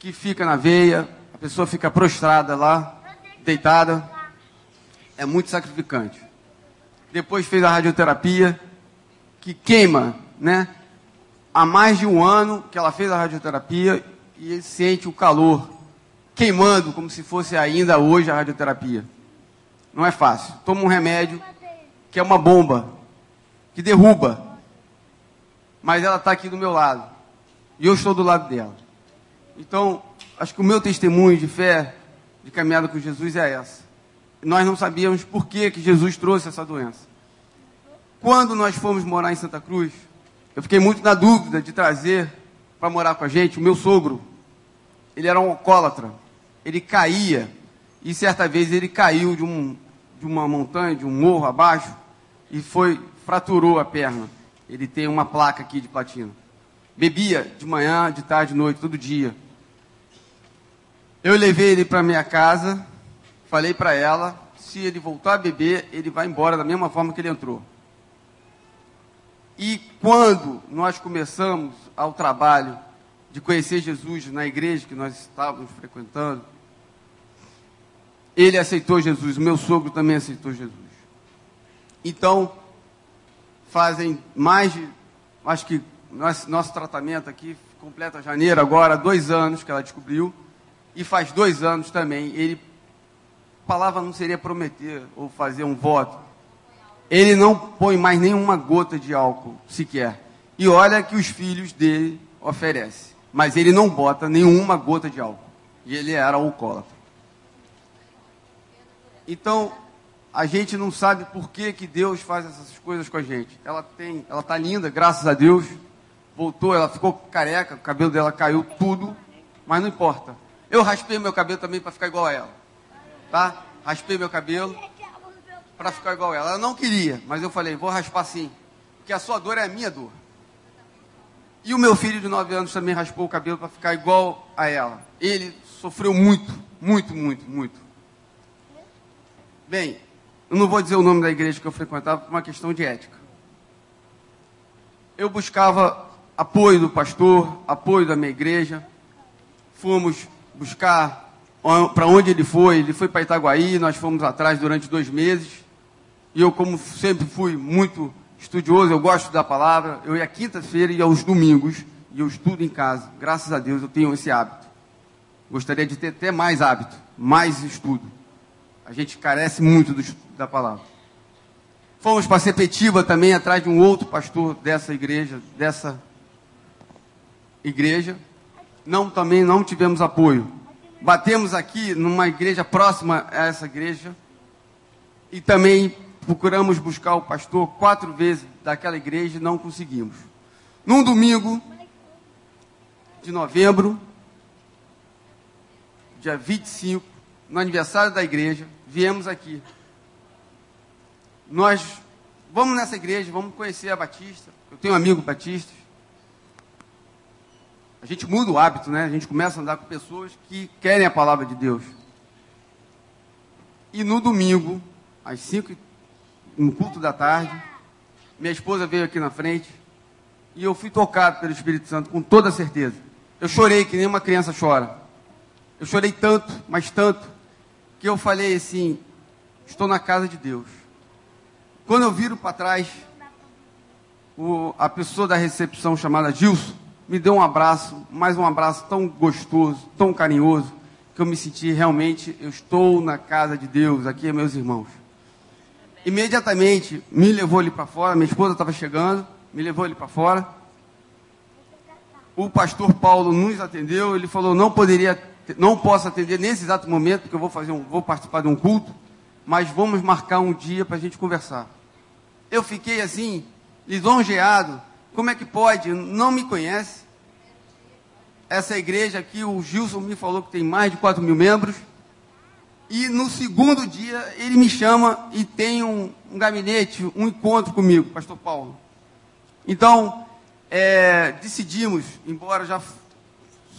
que fica na veia, a pessoa fica prostrada lá, deitada é muito sacrificante. Depois fez a radioterapia, que queima, né? Há mais de um ano que ela fez a radioterapia e sente o calor queimando como se fosse ainda hoje a radioterapia. Não é fácil. Toma um remédio que é uma bomba, que derruba. Mas ela está aqui do meu lado. E eu estou do lado dela. Então, acho que o meu testemunho de fé, de caminhada com Jesus é essa nós não sabíamos por que, que Jesus trouxe essa doença. Quando nós fomos morar em Santa Cruz, eu fiquei muito na dúvida de trazer para morar com a gente o meu sogro. Ele era um alcoólatra. Ele caía. E certa vez ele caiu de, um, de uma montanha, de um morro abaixo, e foi, fraturou a perna. Ele tem uma placa aqui de platina. Bebia de manhã, de tarde, de noite, todo dia. Eu levei ele para minha casa, falei para ela, se ele voltar a beber, ele vai embora da mesma forma que ele entrou. E quando nós começamos ao trabalho de conhecer Jesus na igreja que nós estávamos frequentando, ele aceitou Jesus, meu sogro também aceitou Jesus. Então, fazem mais de, acho que nosso, nosso tratamento aqui completa janeiro agora, dois anos que ela descobriu, e faz dois anos também ele palavra não seria prometer ou fazer um voto. Ele não põe mais nenhuma gota de álcool sequer. E olha que os filhos dele oferecem. Mas ele não bota nenhuma gota de álcool. E ele era alcoólatra. Então, a gente não sabe por que, que Deus faz essas coisas com a gente. Ela tem, ela tá linda, graças a Deus. Voltou, ela ficou careca, o cabelo dela caiu tudo, mas não importa. Eu raspei meu cabelo também para ficar igual a ela tá? Raspei meu cabelo para ficar igual ela. Ela não queria, mas eu falei, vou raspar sim, porque a sua dor é a minha dor. E o meu filho de 9 anos também raspou o cabelo para ficar igual a ela. Ele sofreu muito, muito, muito, muito. Bem, eu não vou dizer o nome da igreja que eu frequentava por uma questão de ética. Eu buscava apoio do pastor, apoio da minha igreja. Fomos buscar para onde ele foi. Ele foi para Itaguaí, nós fomos atrás durante dois meses. E eu, como sempre fui muito estudioso, eu gosto da palavra, eu ia quinta-feira e aos domingos, e eu estudo em casa. Graças a Deus eu tenho esse hábito. Gostaria de ter até mais hábito, mais estudo. A gente carece muito do da palavra. Fomos para Sepetiba também, atrás de um outro pastor dessa igreja, dessa igreja. Não, também não tivemos apoio batemos aqui numa igreja próxima a essa igreja e também procuramos buscar o pastor quatro vezes daquela igreja e não conseguimos. Num domingo de novembro, dia 25, no aniversário da igreja, viemos aqui. Nós vamos nessa igreja, vamos conhecer a Batista. Eu tenho um amigo Batista. A gente muda o hábito, né? A gente começa a andar com pessoas que querem a palavra de Deus. E no domingo, às 5 no culto da tarde, minha esposa veio aqui na frente e eu fui tocado pelo Espírito Santo com toda certeza. Eu chorei que nem uma criança chora. Eu chorei tanto, mas tanto, que eu falei assim: estou na casa de Deus. Quando eu viro para trás, o, a pessoa da recepção chamada Gilson me deu um abraço, mais um abraço tão gostoso, tão carinhoso, que eu me senti realmente, eu estou na casa de Deus, aqui meus irmãos. Imediatamente me levou ali para fora, minha esposa estava chegando, me levou ali para fora. O pastor Paulo nos atendeu, ele falou: "Não poderia, não posso atender nesse exato momento, porque eu vou fazer um, vou participar de um culto, mas vamos marcar um dia para a gente conversar." Eu fiquei assim, lisonjeado. Como é que pode? Não me conhece. Essa igreja aqui, o Gilson me falou que tem mais de 4 mil membros. E no segundo dia ele me chama e tem um, um gabinete, um encontro comigo, Pastor Paulo. Então, é, decidimos, embora já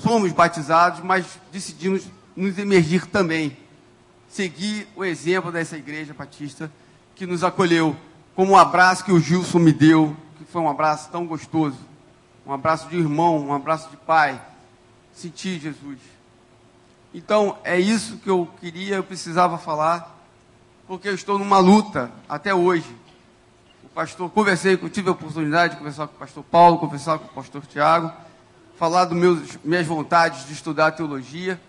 somos batizados, mas decidimos nos emergir também. Seguir o exemplo dessa igreja batista que nos acolheu, como um abraço que o Gilson me deu, que foi um abraço tão gostoso. Um abraço de irmão, um abraço de pai. Senti Jesus. Então, é isso que eu queria, eu precisava falar, porque eu estou numa luta até hoje. O pastor, conversei, tive a oportunidade de conversar com o pastor Paulo, conversar com o pastor Tiago, falar das minhas vontades de estudar teologia,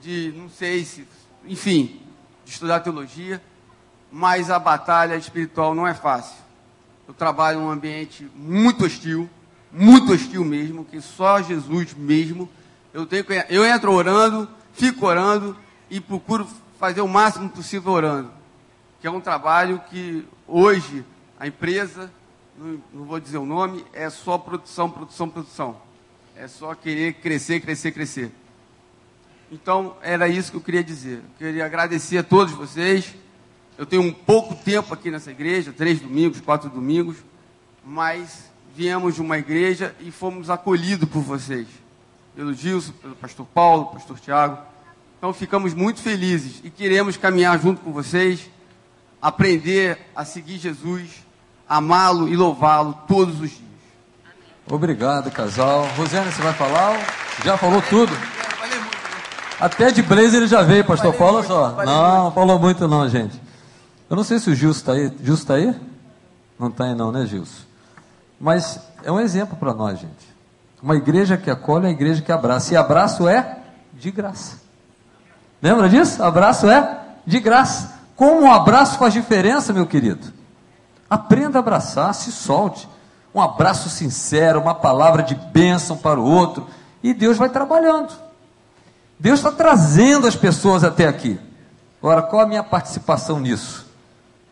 de, não sei se, enfim, de estudar teologia, mas a batalha espiritual não é fácil. Eu trabalho num ambiente muito hostil, muito hostil mesmo, que só Jesus mesmo. Eu, tenho, eu entro orando, fico orando e procuro fazer o máximo possível orando. Que é um trabalho que hoje a empresa, não, não vou dizer o nome, é só produção, produção, produção. É só querer crescer, crescer, crescer. Então, era isso que eu queria dizer. Eu queria agradecer a todos vocês. Eu tenho um pouco tempo aqui nessa igreja, três domingos, quatro domingos, mas viemos de uma igreja e fomos acolhidos por vocês pelo Gilson, pelo pastor Paulo, pastor Tiago. Então ficamos muito felizes e queremos caminhar junto com vocês, aprender a seguir Jesus, amá-lo e louvá-lo todos os dias. Obrigado, casal. Rosiane, você vai falar? Já falou tudo? Até de blazer ele já veio, pastor Paulo, olha só. Não, não falou muito não, gente. Eu não sei se o Gilson está aí. Gilson está aí? Não está aí não, né, Gilson? Mas é um exemplo para nós, gente. Uma igreja que acolhe é a igreja que abraça. E abraço é de graça. Lembra disso? Abraço é de graça. Como um abraço faz diferença, meu querido? Aprenda a abraçar, se solte. Um abraço sincero, uma palavra de bênção para o outro. E Deus vai trabalhando. Deus está trazendo as pessoas até aqui. Agora, qual a minha participação nisso?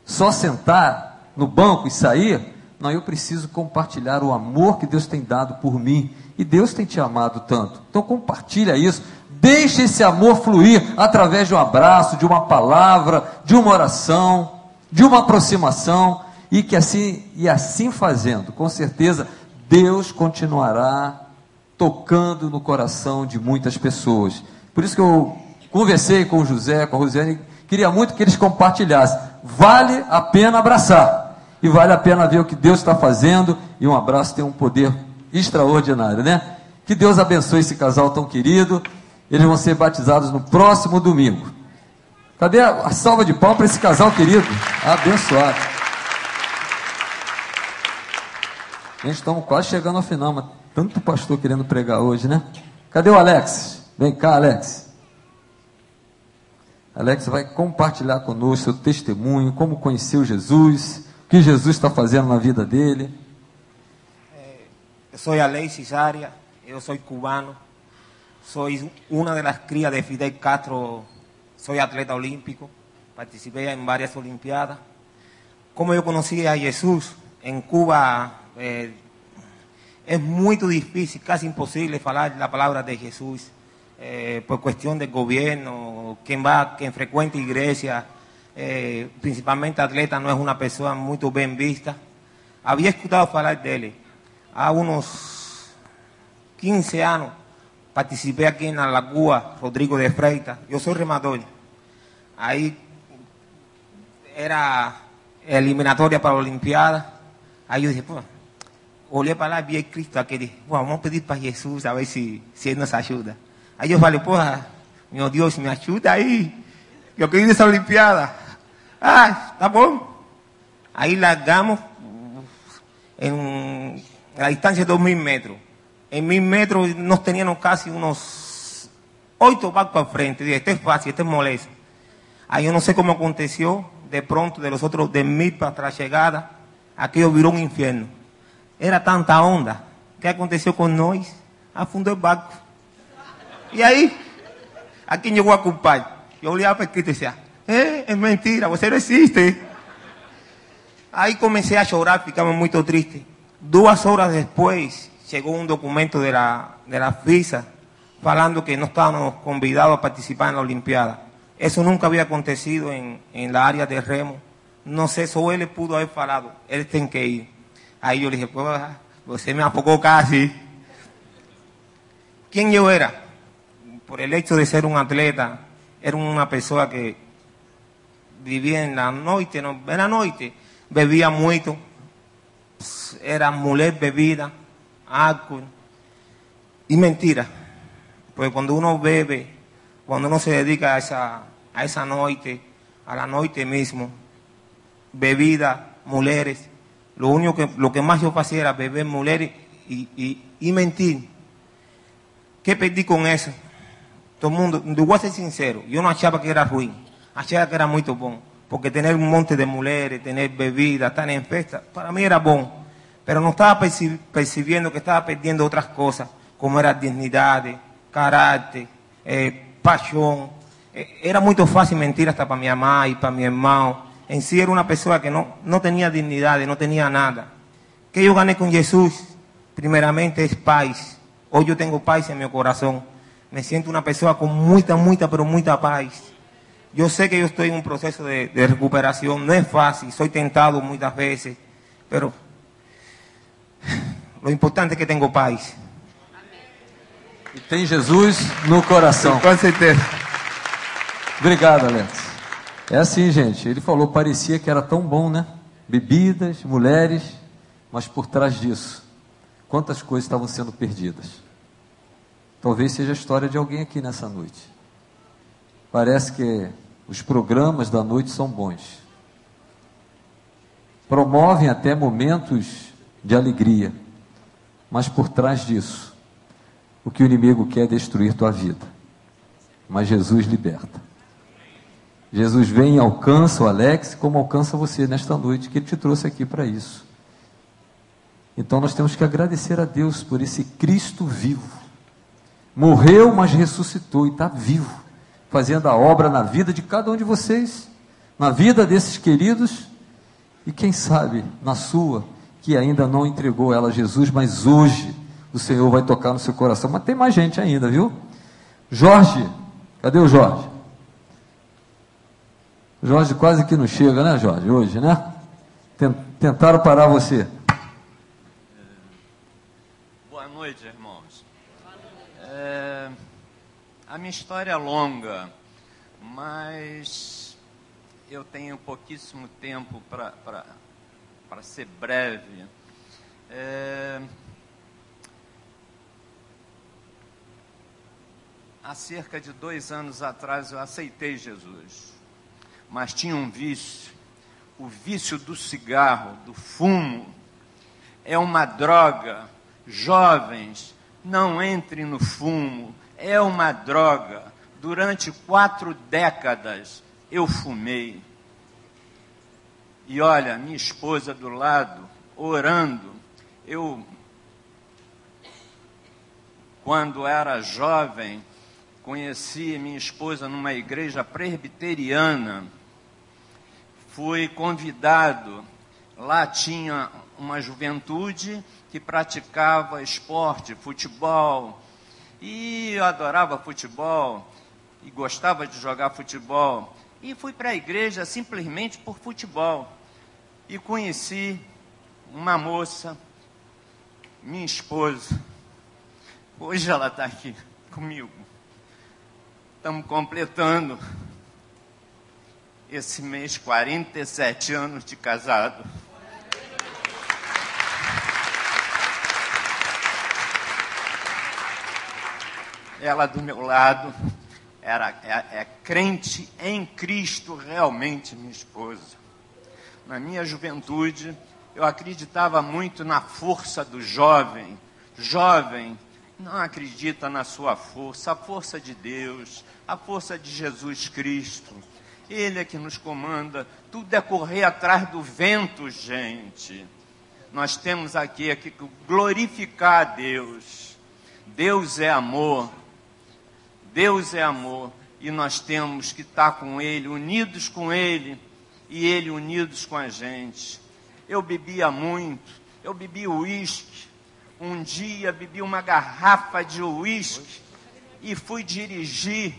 Só sentar no banco e sair? Não, eu preciso compartilhar o amor que Deus tem dado por mim. E Deus tem te amado tanto. Então compartilha isso. Deixe esse amor fluir através de um abraço, de uma palavra, de uma oração, de uma aproximação. E que assim, e assim fazendo, com certeza, Deus continuará tocando no coração de muitas pessoas. Por isso que eu conversei com o José, com a Rosiane, queria muito que eles compartilhassem. Vale a pena abraçar e vale a pena ver o que Deus está fazendo. E um abraço tem um poder extraordinário, né? Que Deus abençoe esse casal tão querido. Eles vão ser batizados no próximo domingo. Cadê a, salva de palmas para esse casal querido? Abençoado. Gente, estamos quase chegando ao final, mas tanto pastor querendo pregar hoje, né? Cadê o Alex? Vem cá, Alex. Alex vai compartilhar conosco seu testemunho, como conheceu Jesus, o que Jesus está fazendo na vida dele. Eu sou Alei Cesária, eu sou cubano, soy una de las crías de Fidel Castro, soy atleta olímpico, participé en varias Olimpiadas. Como yo conocí a Jesús en Cuba, eh, es muy difícil, casi imposible hablar la palabra de Jesús eh, por cuestión del gobierno, quien va, quien frecuenta iglesia, eh, principalmente atleta, no es una persona muy bien vista. Había escuchado hablar de él. A unos 15 años participé aquí en la Lagua Rodrigo de Freitas. Yo soy remador. Ahí era eliminatoria para la Olimpiada. Ahí yo dije, pues, olhei para lá, vi Cristo aquele, vamos pedir para Jesus, a ver se, se Ele nos ajuda. Aí eu falei, porra, meu Deus, me ajuda aí. Eu queria essa Olimpiada. Ah, tá bom. Aí largamos em a distância de 2 mil metros. Em mil metros nós tínhamos quase uns oito barcos à frente. Dije, este é fácil, este é molesto. Aí eu não sei como aconteceu, de pronto, de los outros de mil para a chegada, aquilo virou um inferno. Era tanta onda. O que aconteceu com nós? Afundou o barco. E aí, a quem chegou a culpar? Eu olhava para Cristo e dizia, é, é mentira, você não existe. Aí comecei a chorar, ficava muito triste. Duas horas depois, chegou um documento de la, de la FISA falando que não estávamos convidados a participar na Olimpiada. Isso nunca havia acontecido em, em la área de remo. Não sei, só ele pudo haber falado, ele tem que ir. Aí eu lhe dije, pues, você me afogou casi. ¿Quién yo era? Por el hecho de ser un atleta, era una persona que vivía en la noche, no, en la noche, bebía mucho, era mulher bebida, alcohol, y mentira. Pues cuando uno bebe, cuando uno se dedica a esa, a esa noche, a la noche mismo, bebida, mujeres, lo único que, lo que más yo hacía era beber, mujeres y, y, y mentir. ¿Qué perdí con eso? Todo el mundo, voy a ser sincero, yo no achaba que era ruin, achaba que era muy bueno, porque tener un monte de mujeres, tener bebidas, estar en fiesta, para mí era bueno, pero no estaba percibiendo que estaba perdiendo otras cosas, como era dignidad, carácter, eh, pasión. Eh, era muy fácil mentir hasta para mi mamá y para mi hermano. En sí era una persona que no, no tenía dignidad, no tenía nada. ¿Qué yo gané con Jesús? Primeramente es paz. Hoy yo tengo paz en mi corazón. Me siento una persona con mucha, mucha, pero mucha paz. Yo sé que yo estoy en un proceso de, de recuperación. No es fácil. Soy tentado muchas veces. Pero lo importante es que tengo paz. E tem Jesus no coração. Com certeza. Obrigado, Alex. É assim, gente. Ele falou, parecia que era tão bom, né? Bebidas, mulheres, mas por trás disso, quantas coisas estavam sendo perdidas. Talvez seja a história de alguém aqui nessa noite. Parece que os programas da noite são bons. Promovem até momentos de alegria. Mas por trás disso, o que o inimigo quer é destruir tua vida. Mas Jesus liberta. Jesus vem e alcança o Alex, como alcança você nesta noite, que ele te trouxe aqui para isso. Então nós temos que agradecer a Deus por esse Cristo vivo. Morreu, mas ressuscitou e está vivo, fazendo a obra na vida de cada um de vocês, na vida desses queridos e quem sabe na sua, que ainda não entregou ela a Jesus, mas hoje o Senhor vai tocar no seu coração. Mas tem mais gente ainda, viu? Jorge, cadê o Jorge? Jorge quase que não chega, né, Jorge, hoje, né? Tentaram parar você. Boa noite, irmãos. É, a minha história é longa, mas eu tenho pouquíssimo tempo para ser breve. É, há cerca de dois anos atrás eu aceitei Jesus mas tinha um vício. O vício do cigarro, do fumo, é uma droga. Jovens, não entrem no fumo, é uma droga. Durante quatro décadas eu fumei. E olha, minha esposa do lado, orando, eu quando era jovem, conheci minha esposa numa igreja presbiteriana. Fui convidado, lá tinha uma juventude que praticava esporte, futebol, e eu adorava futebol e gostava de jogar futebol. E fui para a igreja simplesmente por futebol. E conheci uma moça, minha esposa. Hoje ela está aqui comigo. Estamos completando esse mês 47 anos de casado. Ela do meu lado era é, é crente em Cristo realmente minha esposa. Na minha juventude eu acreditava muito na força do jovem. Jovem não acredita na sua força, a força de Deus, a força de Jesus Cristo. Ele é que nos comanda, tudo é correr atrás do vento, gente. Nós temos aqui, aqui que glorificar a Deus. Deus é amor. Deus é amor e nós temos que estar com Ele, unidos com Ele e Ele unidos com a gente. Eu bebia muito, eu bebi uísque. Um dia bebi uma garrafa de uísque e fui dirigir.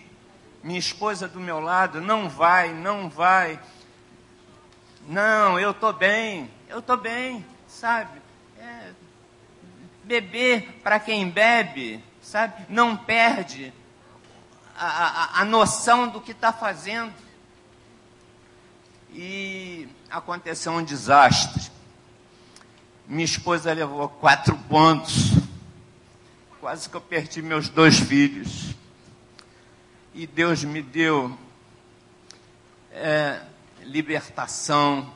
Minha esposa do meu lado, não vai, não vai. Não, eu estou bem, eu estou bem, sabe? É, beber para quem bebe, sabe? Não perde a, a, a noção do que está fazendo. E aconteceu um desastre. Minha esposa levou quatro pontos. Quase que eu perdi meus dois filhos. E Deus me deu é, libertação.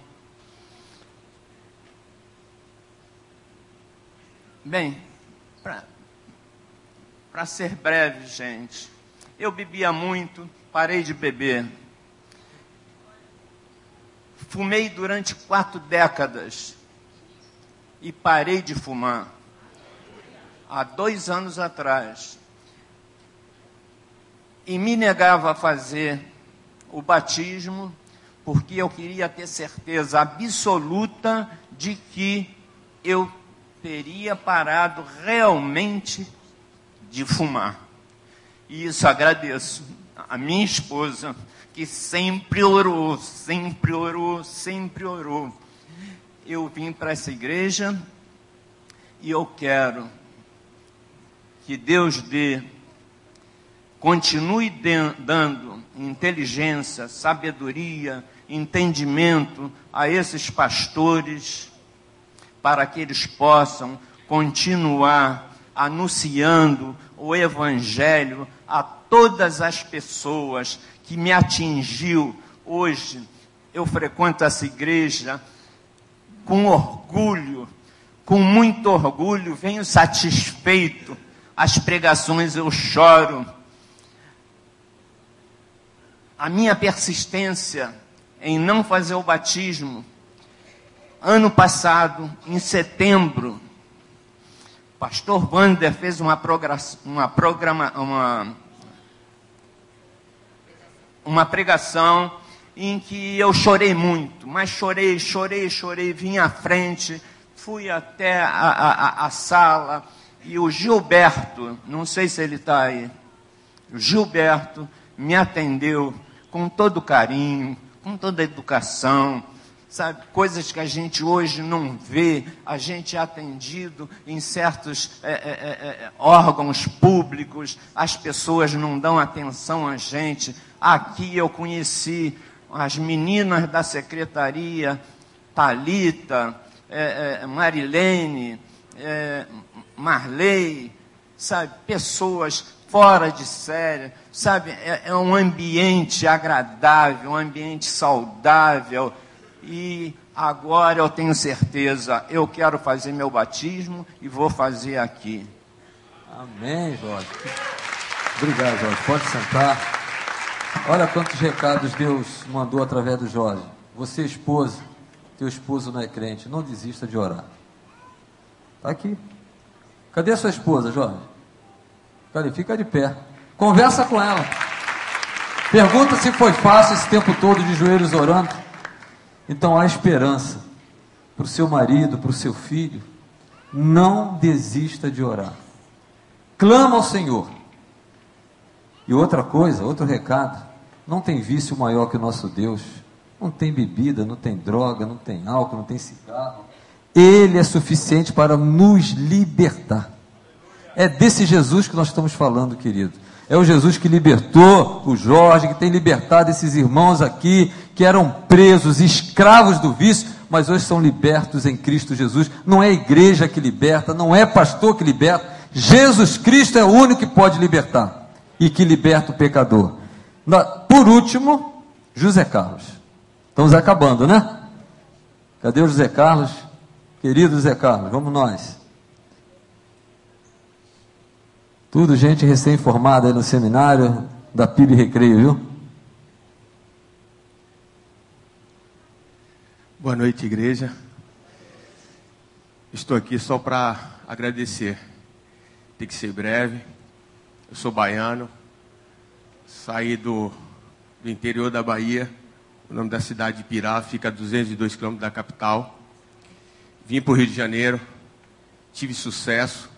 Bem, para ser breve, gente, eu bebia muito, parei de beber. Fumei durante quatro décadas e parei de fumar. Há dois anos atrás. E me negava a fazer o batismo porque eu queria ter certeza absoluta de que eu teria parado realmente de fumar. E isso agradeço a minha esposa, que sempre orou, sempre orou, sempre orou. Eu vim para essa igreja e eu quero que Deus dê, continue dando inteligência, sabedoria, entendimento a esses pastores, para que eles possam continuar anunciando o Evangelho a todas as pessoas que me atingiu. Hoje eu frequento essa igreja com orgulho, com muito orgulho, venho satisfeito. As pregações eu choro. A minha persistência em não fazer o batismo, ano passado, em setembro, pastor Wander fez uma, uma, programa, uma, uma pregação em que eu chorei muito, mas chorei, chorei, chorei, vim à frente, fui até a, a, a sala e o Gilberto, não sei se ele está aí, o Gilberto me atendeu com todo carinho, com toda educação, sabe, coisas que a gente hoje não vê, a gente é atendido em certos é, é, é, é, órgãos públicos, as pessoas não dão atenção a gente. Aqui eu conheci as meninas da secretaria, Talita, é, é, Marilene, Marley, sabe, pessoas fora de série, sabe, é um ambiente agradável, um ambiente saudável, e agora eu tenho certeza, eu quero fazer meu batismo e vou fazer aqui. Amém, Jorge. Obrigado, Jorge. Pode sentar. Olha quantos recados Deus mandou através do Jorge. Você, esposa, teu esposo não é crente, não desista de orar. Está aqui. Cadê a sua esposa, Jorge? Cadê? Fica de pé. Conversa com ela. Pergunta se foi fácil esse tempo todo de joelhos orando. Então há esperança para o seu marido, para o seu filho. Não desista de orar. Clama ao Senhor. E outra coisa, outro recado: não tem vício maior que o nosso Deus. Não tem bebida, não tem droga, não tem álcool, não tem cigarro. Ele é suficiente para nos libertar. É desse Jesus que nós estamos falando, querido. É o Jesus que libertou o Jorge, que tem libertado esses irmãos aqui, que eram presos, escravos do vício, mas hoje são libertos em Cristo Jesus. Não é igreja que liberta, não é pastor que liberta. Jesus Cristo é o único que pode libertar e que liberta o pecador. Por último, José Carlos. Estamos acabando, né? Cadê o José Carlos? Querido José Carlos, vamos nós. Tudo gente recém-formada aí no seminário da PIB Recreio, viu? Boa noite, igreja. Estou aqui só para agradecer. Tem que ser breve. Eu sou baiano, saí do, do interior da Bahia o nome da cidade de Pirá, fica a 202 quilômetros da capital. Vim para o Rio de Janeiro, tive sucesso.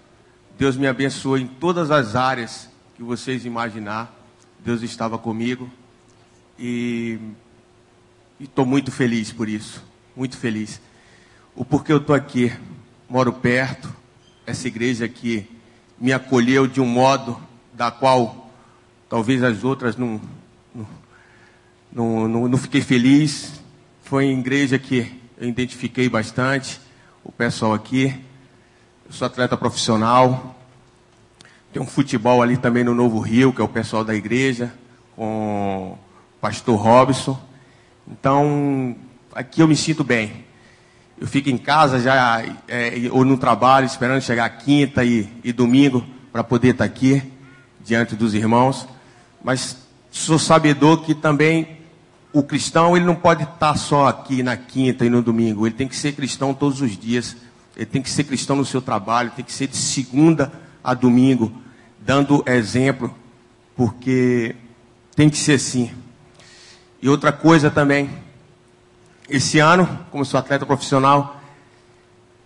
Deus me abençoou em todas as áreas que vocês imaginar. Deus estava comigo e estou muito feliz por isso, muito feliz. O porquê eu estou aqui, moro perto, essa igreja aqui me acolheu de um modo da qual talvez as outras não, não, não, não, não fiquei feliz. Foi em igreja que eu identifiquei bastante o pessoal aqui. Eu sou atleta profissional. Tem um futebol ali também no Novo Rio, que é o pessoal da igreja, com o pastor Robson. Então, aqui eu me sinto bem. Eu fico em casa já, é, ou no trabalho, esperando chegar quinta e, e domingo para poder estar aqui, diante dos irmãos. Mas sou sabedor que também o cristão ele não pode estar só aqui na quinta e no domingo. Ele tem que ser cristão todos os dias. Ele tem que ser cristão no seu trabalho. Tem que ser de segunda a domingo, dando exemplo, porque tem que ser assim. E outra coisa também. Esse ano, como sou atleta profissional,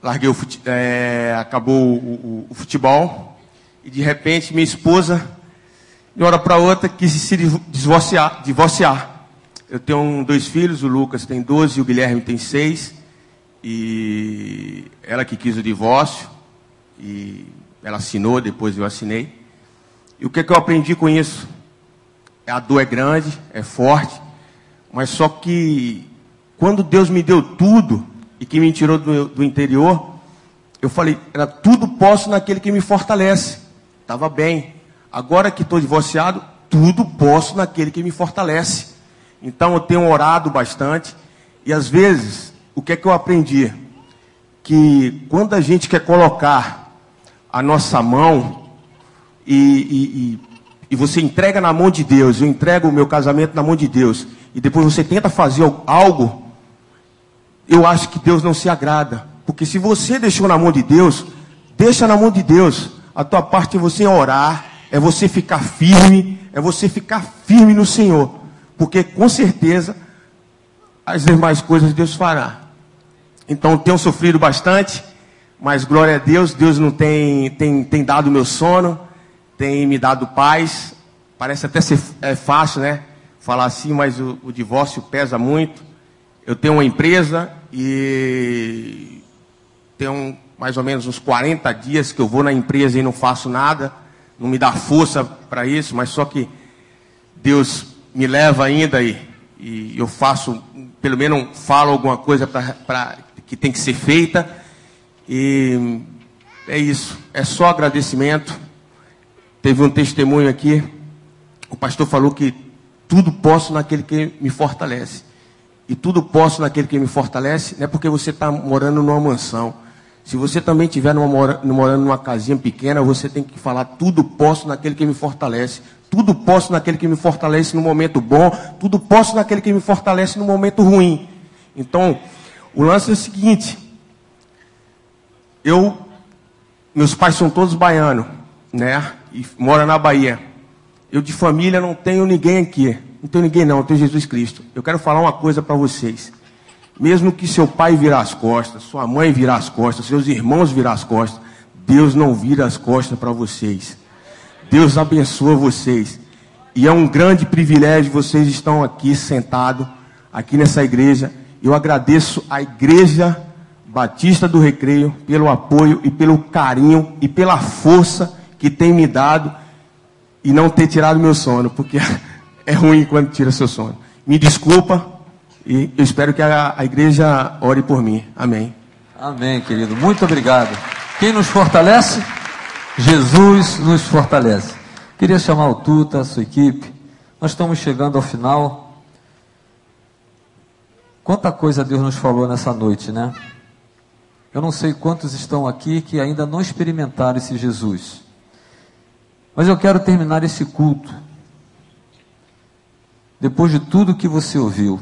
larguei o fute, é, acabou o, o, o futebol e de repente minha esposa, de uma hora para outra, quis se divorciar, divorciar. Eu tenho dois filhos, o Lucas tem 12 e o Guilherme tem 6. E ela que quis o divórcio. E ela assinou, depois eu assinei. E o que, é que eu aprendi com isso? A dor é grande, é forte, mas só que quando Deus me deu tudo e que me tirou do, do interior, eu falei, era tudo posso naquele que me fortalece. Estava bem. Agora que estou divorciado, tudo posso naquele que me fortalece. Então eu tenho orado bastante. E às vezes, o que é que eu aprendi? Que quando a gente quer colocar a nossa mão e, e, e, e você entrega na mão de Deus, eu entrego o meu casamento na mão de Deus, e depois você tenta fazer algo, eu acho que Deus não se agrada. Porque se você deixou na mão de Deus, deixa na mão de Deus. A tua parte é você orar, é você ficar firme, é você ficar firme no Senhor porque com certeza as demais coisas Deus fará. Então tenho sofrido bastante, mas glória a Deus, Deus não tem, tem, tem dado meu sono, tem me dado paz. Parece até ser é fácil, né? Falar assim, mas o, o divórcio pesa muito. Eu tenho uma empresa e tenho mais ou menos uns 40 dias que eu vou na empresa e não faço nada. Não me dá força para isso, mas só que Deus me leva ainda e, e eu faço, pelo menos falo alguma coisa para que tem que ser feita. E é isso, é só agradecimento. Teve um testemunho aqui, o pastor falou que tudo posso naquele que me fortalece. E tudo posso naquele que me fortalece, não é porque você está morando numa mansão. Se você também estiver morando numa casinha pequena, você tem que falar tudo posso naquele que me fortalece. Tudo posso naquele que me fortalece no momento bom, tudo posso naquele que me fortalece no momento ruim. Então, o lance é o seguinte: eu, meus pais são todos baianos, né? e mora na Bahia. Eu de família não tenho ninguém aqui. Não tenho ninguém não, eu tenho Jesus Cristo. Eu quero falar uma coisa para vocês. Mesmo que seu pai virar as costas, sua mãe virar as costas, seus irmãos virar as costas, Deus não vira as costas para vocês. Deus abençoa vocês. E é um grande privilégio vocês estão aqui sentados, aqui nessa igreja. Eu agradeço à Igreja Batista do Recreio pelo apoio e pelo carinho e pela força que tem me dado e não ter tirado meu sono, porque é ruim quando tira seu sono. Me desculpa e eu espero que a, a igreja ore por mim. Amém. Amém, querido. Muito obrigado. Quem nos fortalece? Jesus nos fortalece. Queria chamar o Tuta, a sua equipe. Nós estamos chegando ao final. Quanta coisa Deus nos falou nessa noite, né? Eu não sei quantos estão aqui que ainda não experimentaram esse Jesus. Mas eu quero terminar esse culto. Depois de tudo que você ouviu,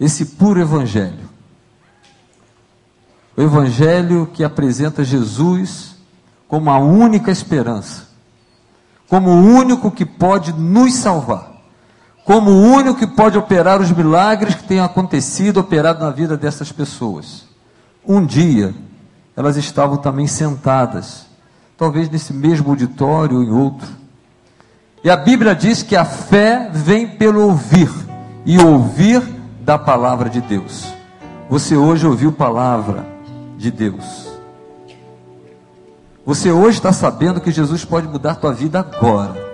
esse puro evangelho. O evangelho que apresenta Jesus como a única esperança, como o único que pode nos salvar, como o único que pode operar os milagres que têm acontecido, operado na vida dessas pessoas. Um dia, elas estavam também sentadas, talvez nesse mesmo auditório ou em outro. E a Bíblia diz que a fé vem pelo ouvir, e ouvir da palavra de Deus. Você hoje ouviu palavra de Deus. Você hoje está sabendo que Jesus pode mudar tua vida agora.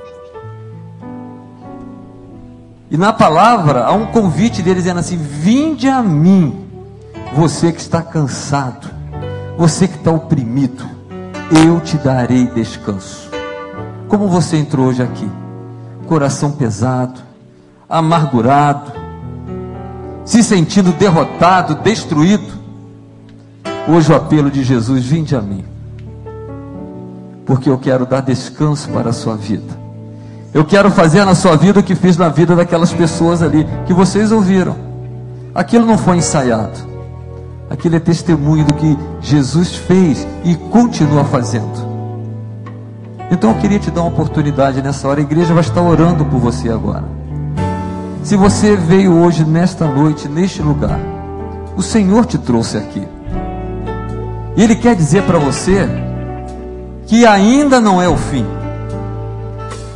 E na palavra há um convite dele dizendo assim: Vinde a mim, você que está cansado, você que está oprimido, eu te darei descanso. Como você entrou hoje aqui? Coração pesado, amargurado, se sentindo derrotado, destruído. Hoje o apelo de Jesus: Vinde a mim porque eu quero dar descanso para a sua vida. Eu quero fazer na sua vida o que fiz na vida daquelas pessoas ali que vocês ouviram. Aquilo não foi ensaiado. Aquilo é testemunho do que Jesus fez e continua fazendo. Então eu queria te dar uma oportunidade nessa hora. A igreja vai estar orando por você agora. Se você veio hoje, nesta noite, neste lugar, o Senhor te trouxe aqui. E Ele quer dizer para você que ainda não é o fim.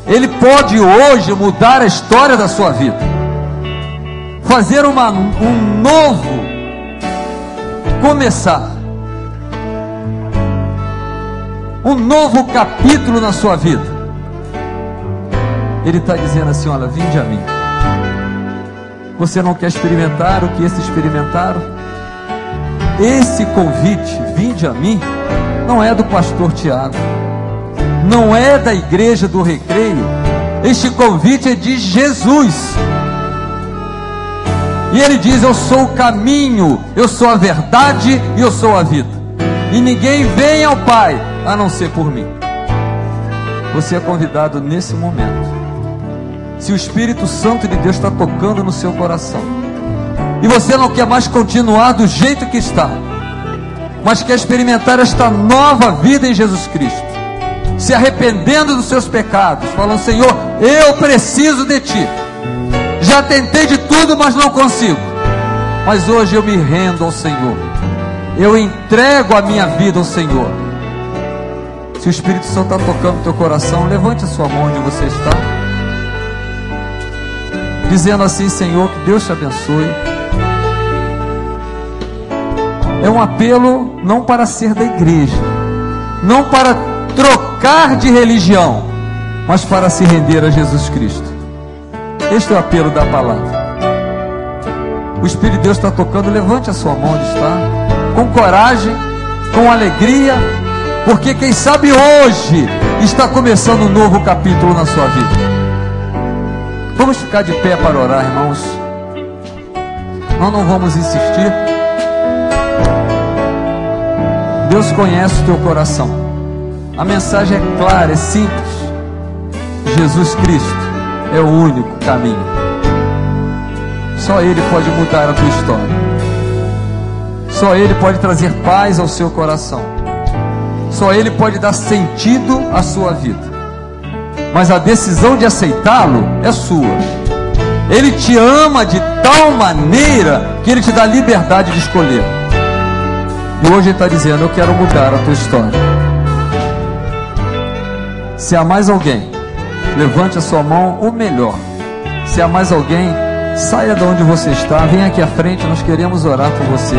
Ele pode hoje mudar a história da sua vida, fazer uma, um novo começar, um novo capítulo na sua vida. Ele está dizendo assim: Olha, vinde a mim. Você não quer experimentar o que esses experimentaram? Esse convite, vinde a mim não é do pastor Tiago, não é da igreja do recreio. Este convite é de Jesus. E ele diz: Eu sou o caminho, eu sou a verdade e eu sou a vida. E ninguém vem ao Pai a não ser por mim. Você é convidado nesse momento. Se o Espírito Santo de Deus está tocando no seu coração, e você não quer mais continuar do jeito que está, mas quer experimentar esta nova vida em Jesus Cristo, se arrependendo dos seus pecados, falando: Senhor, eu preciso de Ti. Já tentei de tudo, mas não consigo. Mas hoje eu me rendo ao Senhor. Eu entrego a minha vida ao Senhor. Se o Espírito Santo está tocando teu coração, levante a sua mão onde você está. Dizendo assim, Senhor, que Deus te abençoe. É um apelo não para ser da igreja, não para trocar de religião, mas para se render a Jesus Cristo. Este é o apelo da palavra. O Espírito de Deus está tocando, levante a sua mão onde está, com coragem, com alegria, porque quem sabe hoje está começando um novo capítulo na sua vida. Vamos ficar de pé para orar, irmãos. Nós não vamos insistir. Deus conhece o teu coração. A mensagem é clara, é simples. Jesus Cristo é o único caminho. Só Ele pode mudar a tua história. Só Ele pode trazer paz ao seu coração. Só Ele pode dar sentido à sua vida. Mas a decisão de aceitá-lo é sua. Ele te ama de tal maneira que Ele te dá liberdade de escolher. E hoje Ele está dizendo: Eu quero mudar a tua história. Se há mais alguém, levante a sua mão, ou melhor, se há mais alguém, saia de onde você está, venha aqui à frente, nós queremos orar por você.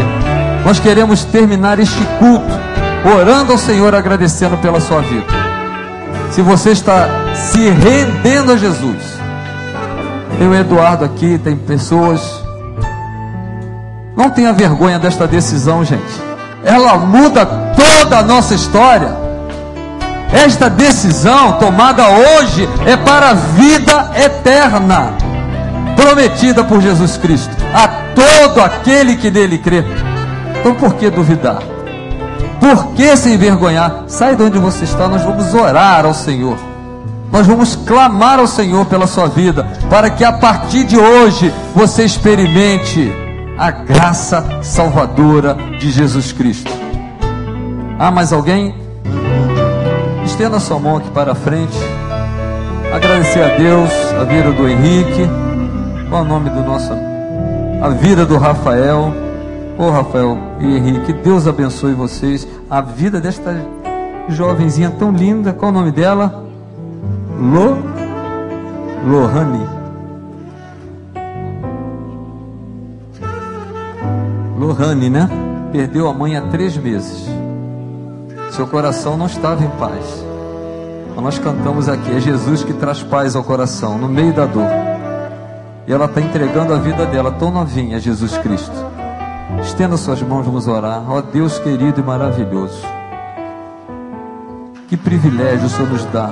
Nós queremos terminar este culto orando ao Senhor, agradecendo pela sua vida. Se você está se rendendo a Jesus, tem o Eduardo aqui, tem pessoas. Não tenha vergonha desta decisão, gente. Ela muda toda a nossa história. Esta decisão tomada hoje é para a vida eterna, prometida por Jesus Cristo a todo aquele que nele crê. Então por que duvidar? Por que se envergonhar? Sai de onde você está, nós vamos orar ao Senhor. Nós vamos clamar ao Senhor pela sua vida, para que a partir de hoje você experimente a graça salvadora de Jesus Cristo. Há mais alguém? Estenda sua mão aqui para frente. Agradecer a Deus a vida do Henrique. Qual é o nome do nosso? A vida do Rafael. Ô oh, Rafael e Henrique, Deus abençoe vocês. A vida desta jovenzinha tão linda. Qual é o nome dela? Lo Lohane. Lohane, né? Perdeu a mãe há três meses. Seu coração não estava em paz. Mas nós cantamos aqui, é Jesus que traz paz ao coração, no meio da dor. E ela está entregando a vida dela tão novinha a Jesus Cristo. Estenda suas mãos, vamos orar. Ó Deus querido e maravilhoso. Que privilégio o Senhor nos dá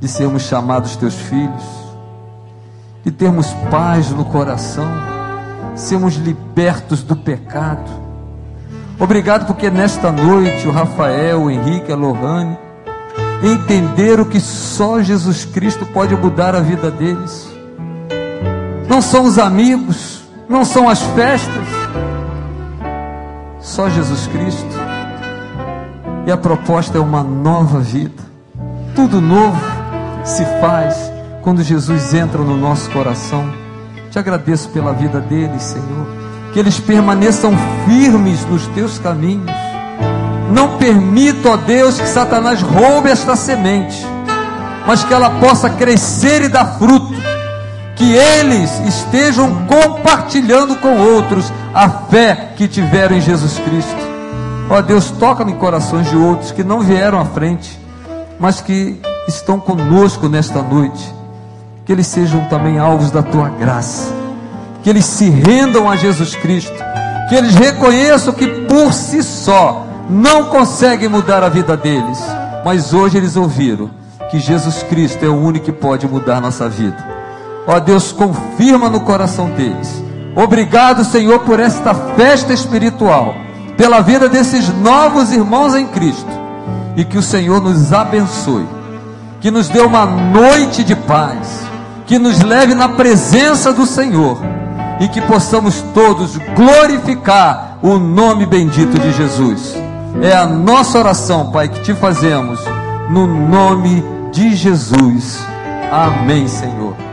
de sermos chamados teus filhos, de termos paz no coração, sermos libertos do pecado. Obrigado porque nesta noite o Rafael, o Henrique, a Lohane entenderam que só Jesus Cristo pode mudar a vida deles. Não são os amigos, não são as festas, só Jesus Cristo. E a proposta é uma nova vida. Tudo novo se faz quando Jesus entra no nosso coração. Te agradeço pela vida deles, Senhor. Que eles permaneçam firmes nos teus caminhos. Não permita, ó Deus, que Satanás roube esta semente, mas que ela possa crescer e dar fruto. Que eles estejam compartilhando com outros a fé que tiveram em Jesus Cristo. Ó Deus, toca em corações de outros que não vieram à frente, mas que estão conosco nesta noite. Que eles sejam também alvos da tua graça. Que eles se rendam a Jesus Cristo. Que eles reconheçam que por si só não conseguem mudar a vida deles. Mas hoje eles ouviram que Jesus Cristo é o único que pode mudar nossa vida. Ó Deus, confirma no coração deles. Obrigado, Senhor, por esta festa espiritual, pela vida desses novos irmãos em Cristo. E que o Senhor nos abençoe que nos dê uma noite de paz, que nos leve na presença do Senhor e que possamos todos glorificar o nome bendito de Jesus. É a nossa oração, Pai, que te fazemos no nome de Jesus. Amém, Senhor.